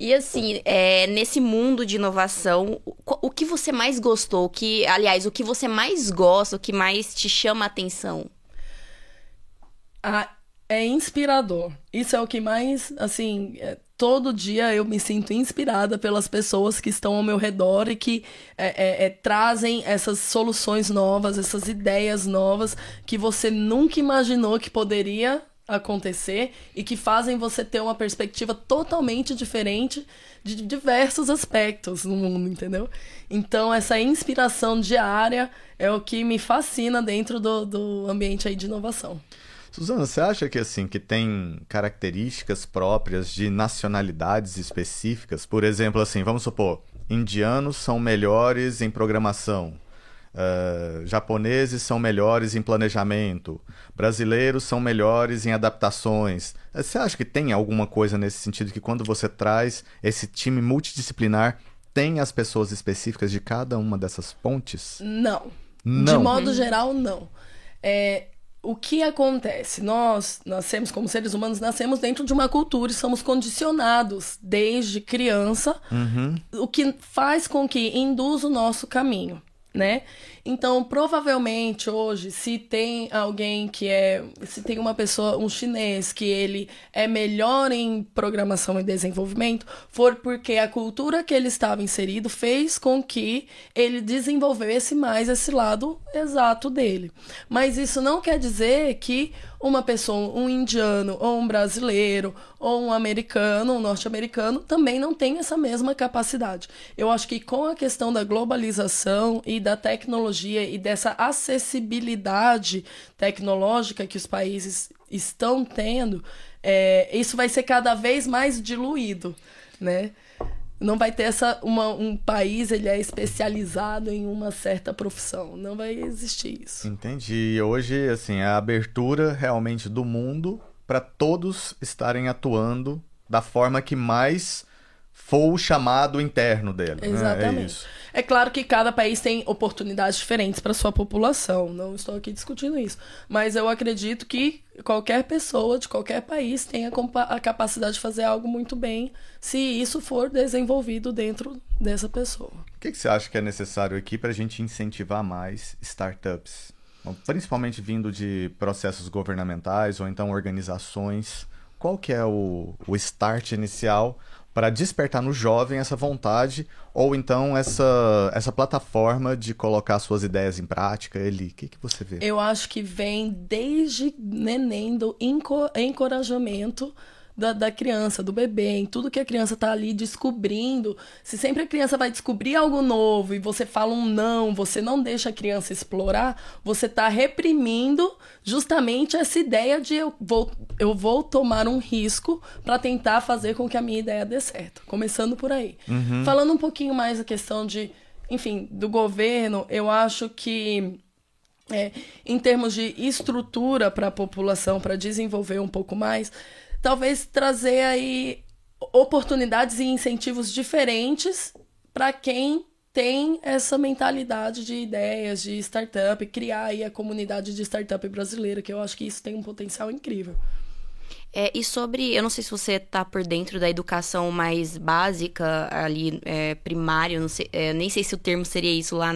E assim, é, nesse mundo de inovação, o, o que você mais gostou? O que, aliás, o que você mais gosta, o que mais te chama a atenção? Ah, é inspirador. Isso é o que mais, assim, é, todo dia eu me sinto inspirada pelas pessoas que estão ao meu redor e que é, é, é, trazem essas soluções novas, essas ideias novas que você nunca imaginou que poderia acontecer e que fazem você ter uma perspectiva totalmente diferente de diversos aspectos no mundo, entendeu? Então, essa inspiração diária é o que me fascina dentro do, do ambiente aí de inovação. Suzana, você acha que assim que tem características próprias de nacionalidades específicas? Por exemplo, assim, vamos supor, indianos são melhores em programação, uh, japoneses são melhores em planejamento, brasileiros são melhores em adaptações. Você acha que tem alguma coisa nesse sentido que quando você traz esse time multidisciplinar tem as pessoas específicas de cada uma dessas pontes? Não. Não. De modo geral, não. É, o que acontece? Nós nascemos como seres humanos, nascemos dentro de uma cultura e somos condicionados desde criança, uhum. o que faz com que induz o nosso caminho né? Então, provavelmente hoje, se tem alguém que é, se tem uma pessoa, um chinês que ele é melhor em programação e desenvolvimento, for porque a cultura que ele estava inserido fez com que ele desenvolvesse mais esse lado exato dele. Mas isso não quer dizer que uma pessoa, um indiano, ou um brasileiro, ou um americano, um norte-americano, também não tem essa mesma capacidade. Eu acho que com a questão da globalização e da tecnologia e dessa acessibilidade tecnológica que os países estão tendo, é, isso vai ser cada vez mais diluído, né? não vai ter essa uma, um país ele é especializado em uma certa profissão. Não vai existir isso. Entendi. E hoje assim a abertura realmente do mundo para todos estarem atuando da forma que mais for o chamado interno dele exatamente né? é é claro que cada país tem oportunidades diferentes para sua população, não estou aqui discutindo isso, mas eu acredito que qualquer pessoa de qualquer país tem a, a capacidade de fazer algo muito bem, se isso for desenvolvido dentro dessa pessoa. O que, que você acha que é necessário aqui para a gente incentivar mais startups? Principalmente vindo de processos governamentais ou então organizações. Qual que é o, o start inicial para despertar no jovem essa vontade ou então essa, essa plataforma de colocar suas ideias em prática? Ele, o que, que você vê? Eu acho que vem desde neném do encorajamento da, da criança, do bebê, em tudo que a criança está ali descobrindo. Se sempre a criança vai descobrir algo novo e você fala um não, você não deixa a criança explorar, você está reprimindo justamente essa ideia de eu vou, eu vou tomar um risco para tentar fazer com que a minha ideia dê certo. Começando por aí. Uhum. Falando um pouquinho mais a questão de, enfim, do governo, eu acho que. É, em termos de estrutura para a população, para desenvolver um pouco mais, talvez trazer aí oportunidades e incentivos diferentes para quem tem essa mentalidade de ideias, de startup, criar aí a comunidade de startup brasileira, que eu acho que isso tem um potencial incrível. É, e sobre, eu não sei se você está por dentro da educação mais básica, ali, é, primária, é, nem sei se o termo seria isso lá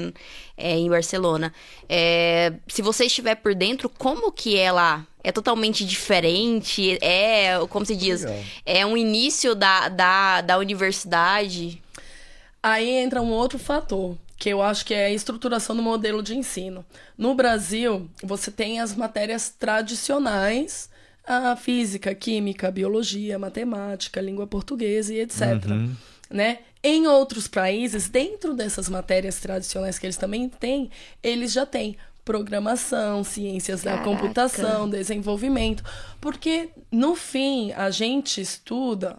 é, em Barcelona. É, se você estiver por dentro, como que é lá? É totalmente diferente? É, como se diz, Legal. é um início da, da, da universidade? Aí entra um outro fator, que eu acho que é a estruturação do modelo de ensino. No Brasil, você tem as matérias tradicionais a física, química, biologia, matemática, língua portuguesa e etc. Uhum. Né? Em outros países, dentro dessas matérias tradicionais que eles também têm, eles já têm programação, ciências Caraca. da computação, desenvolvimento, porque no fim a gente estuda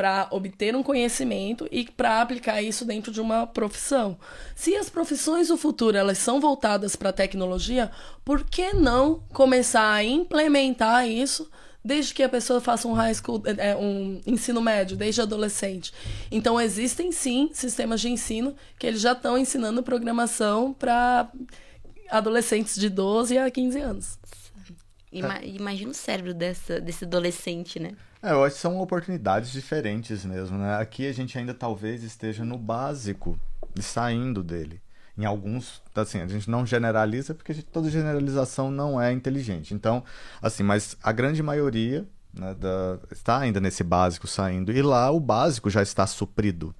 para obter um conhecimento e para aplicar isso dentro de uma profissão. Se as profissões do futuro elas são voltadas para a tecnologia, por que não começar a implementar isso desde que a pessoa faça um high school, é, um ensino médio, desde adolescente. Então existem sim sistemas de ensino que eles já estão ensinando programação para adolescentes de 12 a 15 anos. Ima imagina o cérebro dessa, desse adolescente, né? É, eu acho que são oportunidades diferentes mesmo, né? Aqui a gente ainda talvez esteja no básico e saindo dele. Em alguns, assim, a gente não generaliza porque toda generalização não é inteligente. Então, assim, mas a grande maioria né, da, está ainda nesse básico saindo. E lá o básico já está suprido.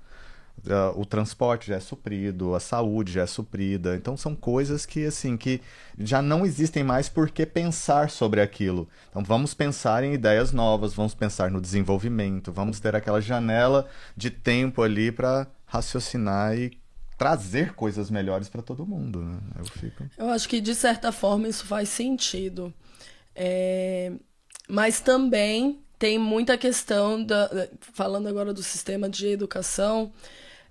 Uh, o transporte já é suprido, a saúde já é suprida. Então são coisas que assim que já não existem mais por que pensar sobre aquilo. Então vamos pensar em ideias novas, vamos pensar no desenvolvimento, vamos ter aquela janela de tempo ali para raciocinar e trazer coisas melhores para todo mundo. Né? Eu, fico... Eu acho que de certa forma isso faz sentido. É... Mas também tem muita questão da. Falando agora do sistema de educação,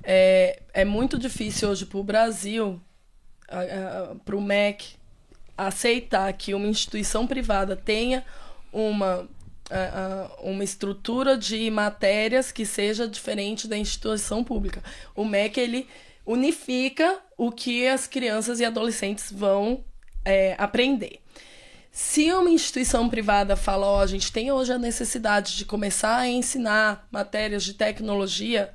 é, é muito difícil hoje para o Brasil, para o MEC, aceitar que uma instituição privada tenha uma, uma estrutura de matérias que seja diferente da instituição pública. O MEC ele unifica o que as crianças e adolescentes vão é, aprender. Se uma instituição privada fala, ó, oh, a gente tem hoje a necessidade de começar a ensinar matérias de tecnologia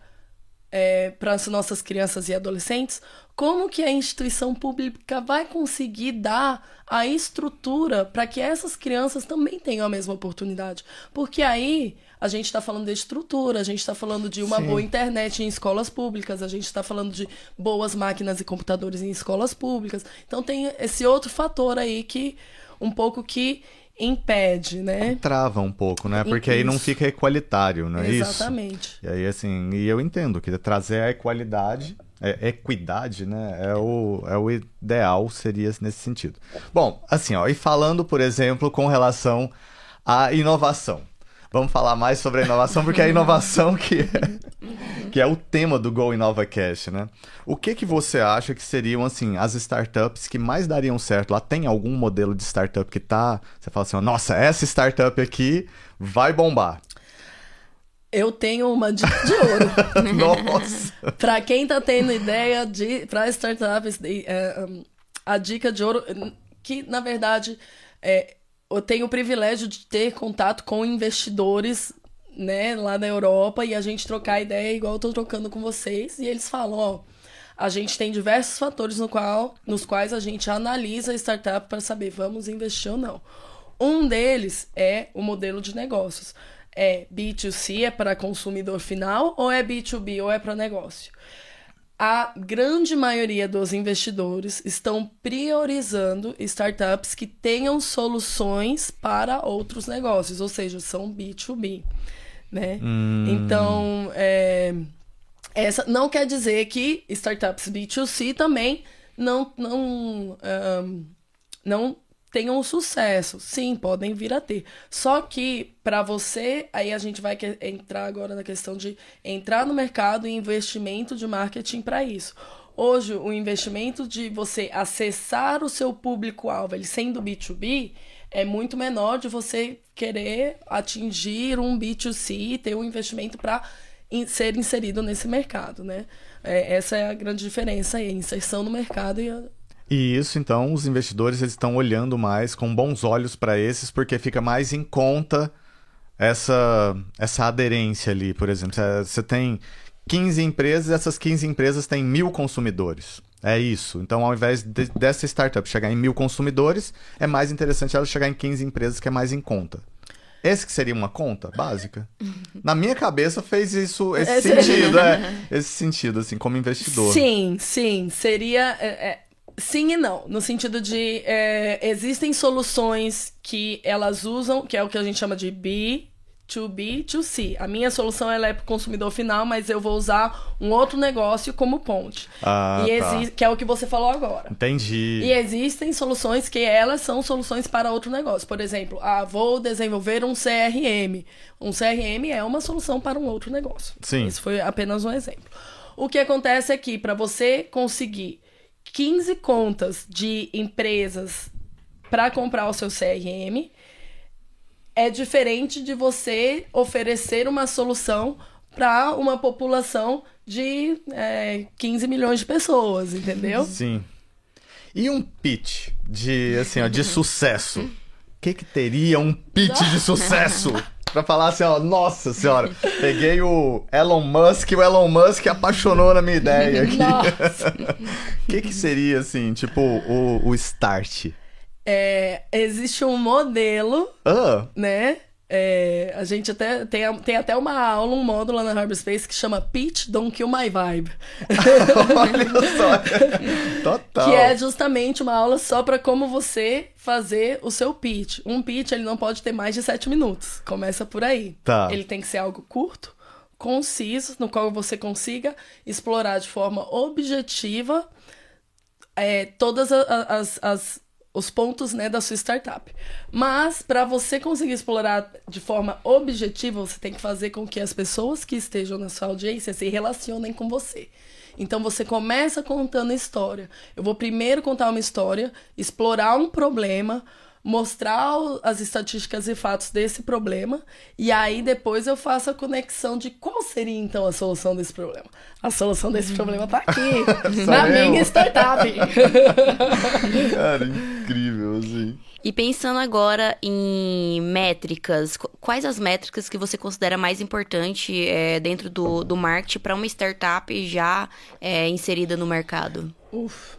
é, para as nossas crianças e adolescentes, como que a instituição pública vai conseguir dar a estrutura para que essas crianças também tenham a mesma oportunidade? Porque aí a gente está falando de estrutura, a gente está falando de uma Sim. boa internet em escolas públicas, a gente está falando de boas máquinas e computadores em escolas públicas. Então tem esse outro fator aí que um pouco que impede, né? Trava um pouco, né? Porque isso. aí não fica equalitário, não é Exatamente. isso? Exatamente. E aí, assim, e eu entendo que trazer a equalidade, é, equidade, né? É o, é o ideal, seria nesse sentido. Bom, assim, ó, e falando, por exemplo, com relação à inovação. Vamos falar mais sobre a inovação, porque é a inovação que é, que é o tema do Go Inova Cash, né? O que que você acha que seriam, assim, as startups que mais dariam certo? Lá tem algum modelo de startup que tá... Você fala assim, nossa, essa startup aqui vai bombar. Eu tenho uma dica de ouro. Nossa! para quem tá tendo ideia de para startups, é, a dica de ouro que na verdade é, eu tenho o privilégio de ter contato com investidores né, lá na Europa e a gente trocar ideia igual eu tô trocando com vocês. E eles falam, ó, a gente tem diversos fatores no qual, nos quais a gente analisa a startup para saber vamos investir ou não. Um deles é o modelo de negócios. É B2C, é para consumidor final, ou é B2B, ou é para negócio? A grande maioria dos investidores estão priorizando startups que tenham soluções para outros negócios, ou seja, são B2B. Né? Hum. Então, é, essa não quer dizer que startups B2C também não, não, um, não tenham sucesso. Sim, podem vir a ter. Só que para você, aí a gente vai entrar agora na questão de entrar no mercado e investimento de marketing para isso. Hoje, o investimento de você acessar o seu público-alvo, ele sendo B2B, é muito menor de você querer atingir um B2C, ter um investimento para ser inserido nesse mercado, né? É, essa é a grande diferença aí, a inserção no mercado e a e isso, então, os investidores eles estão olhando mais com bons olhos para esses, porque fica mais em conta essa, essa aderência ali. Por exemplo, você tem 15 empresas, essas 15 empresas têm mil consumidores. É isso. Então, ao invés de, dessa startup chegar em mil consumidores, é mais interessante ela chegar em 15 empresas, que é mais em conta. Esse que seria uma conta básica? Na minha cabeça fez isso, esse, sentido, é, esse sentido, assim, como investidor. Sim, sim. Seria. É, é Sim e não, no sentido de é, existem soluções que elas usam, que é o que a gente chama de B to B to C. A minha solução ela é para o consumidor final, mas eu vou usar um outro negócio como ponte. Ah, e tá. Que é o que você falou agora. Entendi. E existem soluções que elas são soluções para outro negócio. Por exemplo, ah, vou desenvolver um CRM. Um CRM é uma solução para um outro negócio. Sim. Isso foi apenas um exemplo. O que acontece é que para você conseguir 15 contas de empresas para comprar o seu CRM, é diferente de você oferecer uma solução para uma população de é, 15 milhões de pessoas, entendeu? Sim. E um pitch de assim, ó, de sucesso? O que, que teria um pitch de sucesso? Pra falar assim, ó, nossa senhora, peguei o Elon Musk, o Elon Musk apaixonou na minha ideia aqui. Nossa. O que que seria, assim, tipo, o, o start? É, existe um modelo, Ah, né? É, a gente até tem, tem até uma aula, um módulo lá na Harbor Space que chama Pitch Don't Kill My Vibe. olha só. Total. Que é justamente uma aula só para como você fazer o seu pitch. Um pitch ele não pode ter mais de sete minutos. Começa por aí. Tá. Ele tem que ser algo curto, conciso, no qual você consiga explorar de forma objetiva é, todas a- a- as, as- os pontos né, da sua startup. Mas para você conseguir explorar de forma objetiva, você tem que fazer com que as pessoas que estejam na sua audiência se relacionem com você. Então você começa contando história. Eu vou primeiro contar uma história, explorar um problema, mostrar as estatísticas e fatos desse problema, e aí depois eu faço a conexão de qual seria então a solução desse problema. A solução desse problema tá aqui, na eu. minha startup. Cara, incrível, assim. E pensando agora em métricas, qu- quais as métricas que você considera mais importante é, dentro do, do marketing para uma startup já é, inserida no mercado? Uf.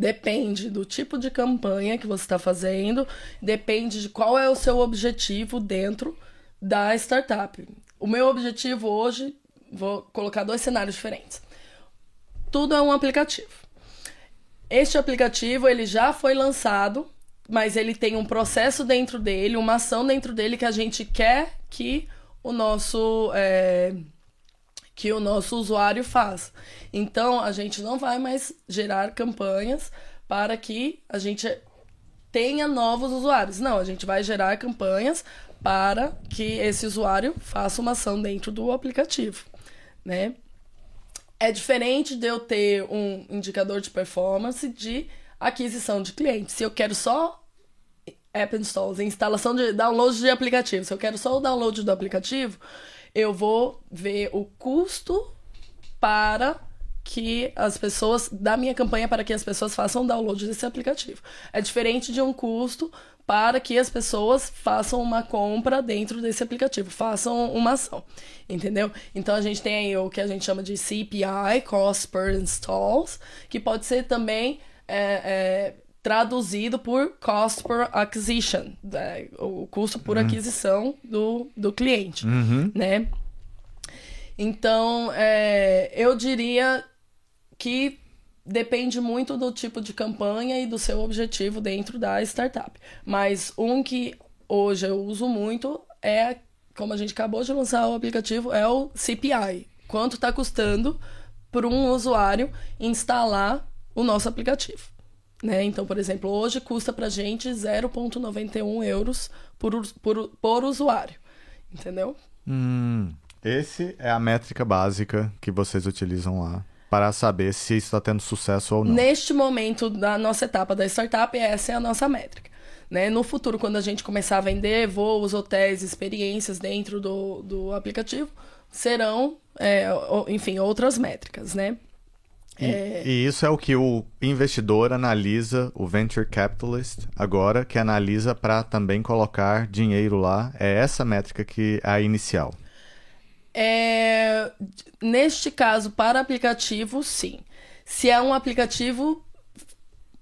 Depende do tipo de campanha que você está fazendo, depende de qual é o seu objetivo dentro da startup. O meu objetivo hoje, vou colocar dois cenários diferentes. Tudo é um aplicativo. Este aplicativo ele já foi lançado, mas ele tem um processo dentro dele, uma ação dentro dele que a gente quer que o nosso é, que o nosso usuário faz. Então, a gente não vai mais gerar campanhas para que a gente tenha novos usuários. Não, a gente vai gerar campanhas para que esse usuário faça uma ação dentro do aplicativo, né? É diferente de eu ter um indicador de performance de aquisição de clientes. Se eu quero só app installs, instalação de download de aplicativo. Se eu quero só o download do aplicativo, eu vou ver o custo para que as pessoas da minha campanha para que as pessoas façam download desse aplicativo. É diferente de um custo para que as pessoas façam uma compra dentro desse aplicativo, façam uma ação, entendeu? Então a gente tem aí o que a gente chama de CPI, Cost per Installs, que pode ser também é, é, traduzido por Cost per Acquisition, né? o custo por aquisição do, do cliente, né? Então, é, eu diria que depende muito do tipo de campanha e do seu objetivo dentro da startup. Mas um que hoje eu uso muito é, como a gente acabou de lançar o aplicativo, é o CPI. Quanto está custando para um usuário instalar o nosso aplicativo. Né? Então, por exemplo, hoje custa para gente 0,91 euros por, por, por usuário. Entendeu? Hum, esse é a métrica básica que vocês utilizam lá para saber se está tendo sucesso ou não. Neste momento da nossa etapa da startup, essa é a nossa métrica. Né? No futuro, quando a gente começar a vender voos, hotéis, experiências dentro do, do aplicativo, serão, é, enfim, outras métricas, né? E, e isso é o que o investidor analisa, o venture capitalist, agora, que analisa para também colocar dinheiro lá. É essa métrica que é a inicial. É, neste caso, para aplicativo, sim. Se é um aplicativo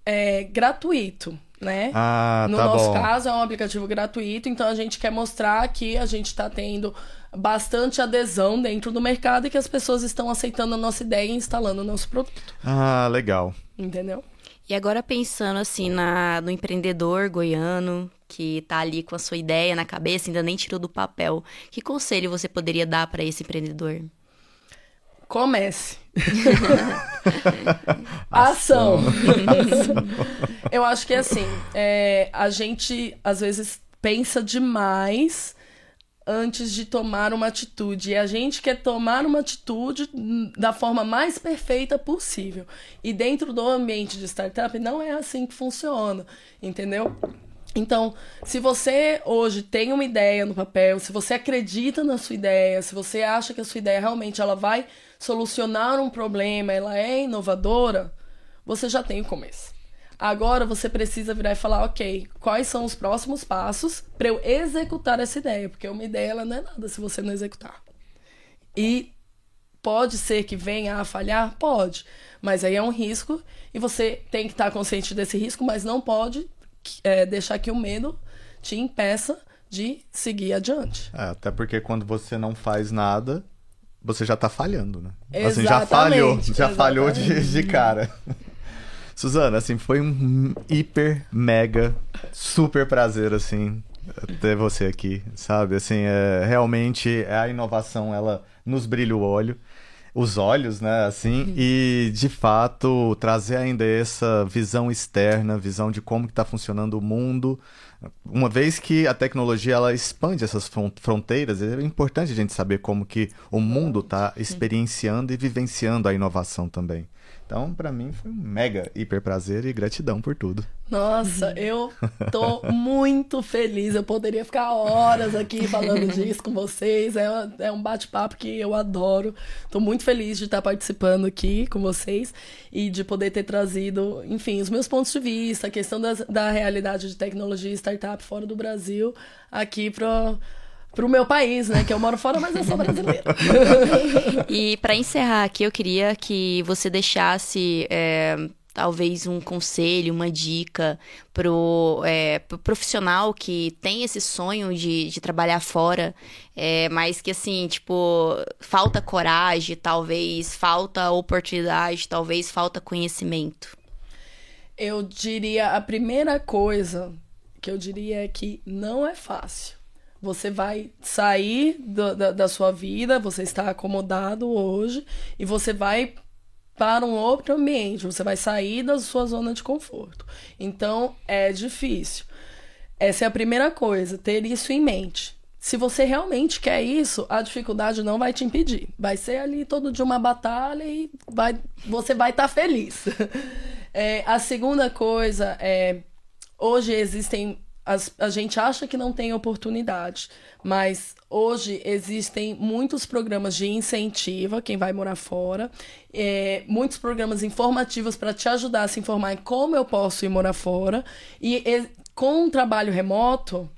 é, gratuito, né? Ah, no tá nosso bom. caso, é um aplicativo gratuito, então a gente quer mostrar que a gente está tendo bastante adesão dentro do mercado e que as pessoas estão aceitando a nossa ideia e instalando o nosso produto. Ah, legal. Entendeu? E agora pensando assim na, no empreendedor goiano que tá ali com a sua ideia na cabeça, ainda nem tirou do papel, que conselho você poderia dar para esse empreendedor? Comece. Ação. Eu acho que assim, é, a gente às vezes pensa demais antes de tomar uma atitude. E a gente quer tomar uma atitude da forma mais perfeita possível. E dentro do ambiente de startup não é assim que funciona, entendeu? Então, se você hoje tem uma ideia no papel, se você acredita na sua ideia, se você acha que a sua ideia realmente ela vai solucionar um problema, ela é inovadora, você já tem o começo. Agora você precisa virar e falar, ok, quais são os próximos passos para eu executar essa ideia? Porque uma ideia ela não é nada se você não executar. E pode ser que venha a falhar? Pode. Mas aí é um risco e você tem que estar consciente desse risco, mas não pode é, deixar que o medo te impeça de seguir adiante. É, até porque quando você não faz nada, você já tá falhando, né? Exatamente, assim, já falhou, já exatamente. falhou de, de cara. Suzana, assim, foi um hiper, mega, super prazer, assim, ter você aqui, sabe? Assim, é, realmente a inovação, ela nos brilha o olho, os olhos, né, assim, e de fato trazer ainda essa visão externa, visão de como que tá funcionando o mundo, uma vez que a tecnologia ela expande essas fron- fronteiras, é importante a gente saber como que o mundo está experienciando e vivenciando a inovação também. Então, para mim, foi um mega hiper prazer e gratidão por tudo. Nossa, eu tô muito feliz. Eu poderia ficar horas aqui falando disso com vocês. É, é um bate-papo que eu adoro. Tô muito feliz de estar participando aqui com vocês e de poder ter trazido, enfim, os meus pontos de vista, a questão das, da realidade de tecnologia e startup fora do Brasil, aqui pro, pro meu país, né? Que eu moro fora, mas eu sou brasileira. E para encerrar aqui, eu queria que você deixasse é, talvez um conselho, uma dica pro, é, pro profissional que tem esse sonho de, de trabalhar fora, é, mas que assim, tipo, falta coragem, talvez falta oportunidade, talvez falta conhecimento. Eu diria, a primeira coisa que eu diria é que não é fácil. Você vai sair do- da, da sua vida, você está acomodado hoje, e você vai para um outro ambiente, você vai sair da sua zona de conforto. Então, é difícil. Essa é a primeira coisa, ter isso em mente. Se você realmente quer isso, a dificuldade não vai te impedir. Vai ser ali todo dia uma batalha e vai, você vai estar feliz. É, a segunda coisa é hoje existem as- a gente acha que não tem oportunidade, mas hoje existem muitos programas de incentivo a quem vai morar fora, é, muitos programas informativos para te ajudar a se informar em como eu posso ir morar fora. E, e com o trabalho remoto,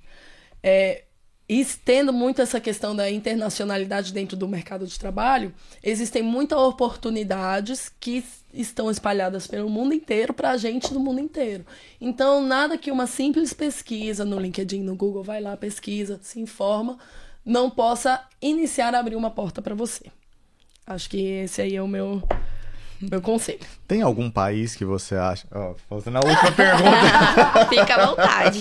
é, e tendo muito essa questão da internacionalidade dentro do mercado de trabalho, existem muitas oportunidades que estão espalhadas pelo mundo inteiro para a gente do mundo inteiro. Então, nada que uma simples pesquisa no LinkedIn, no Google, vai lá, pesquisa, se informa, não possa iniciar a abrir uma porta para você. Acho que esse aí é o meu, meu conselho. Tem algum país que você acha. Ó, fazendo a última pergunta. Fica à vontade.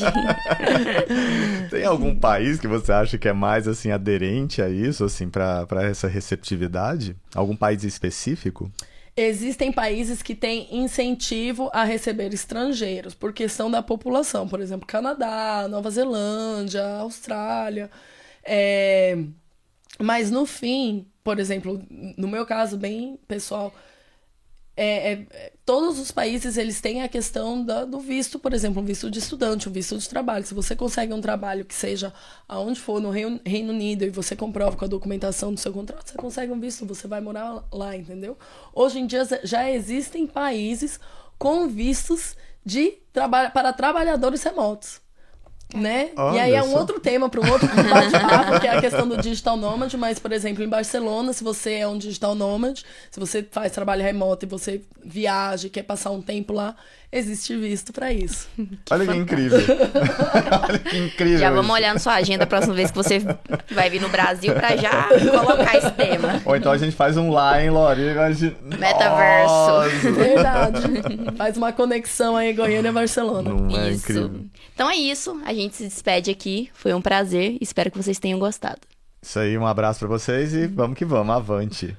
Tem algum país que você acha que é mais assim aderente a isso, assim, para essa receptividade? Algum país específico? Existem países que têm incentivo a receber estrangeiros por questão da população, por exemplo, Canadá, Nova Zelândia, Austrália. É, Mas no fim, por exemplo, no meu caso bem pessoal, é, é, todos os países eles têm a questão da- do visto, por exemplo, um visto de estudante, um visto de trabalho. Se você consegue um trabalho que seja aonde for no Reino, Reino Unido e você comprova com a documentação do seu contrato, você consegue um visto, você vai morar lá, entendeu? Hoje em dia já existem países com vistos de traba para trabalhadores remotos. Né? Olha e aí é um só. outro tema para um outro bate-papo, que é a questão do digital nomad, mas, por exemplo, em Barcelona, se você é um digital nomad, se você faz trabalho remoto e você viaja e quer passar um tempo lá, existe visto para isso. Que Olha que incrível. Olha que incrível. Já vamos isso. olhar na sua agenda a próxima vez que você vai vir no Brasil para já colocar esse tema. Ou então a gente faz um lá, hein, Lori? De... Metaverso. Nossa. Verdade. Faz uma conexão aí, Goiânia e Barcelona. Não é isso. Incrível. Então é isso. A gente se despede aqui. Foi um prazer. Espero que vocês tenham gostado. Isso aí, um abraço para vocês e vamos que vamos, avante.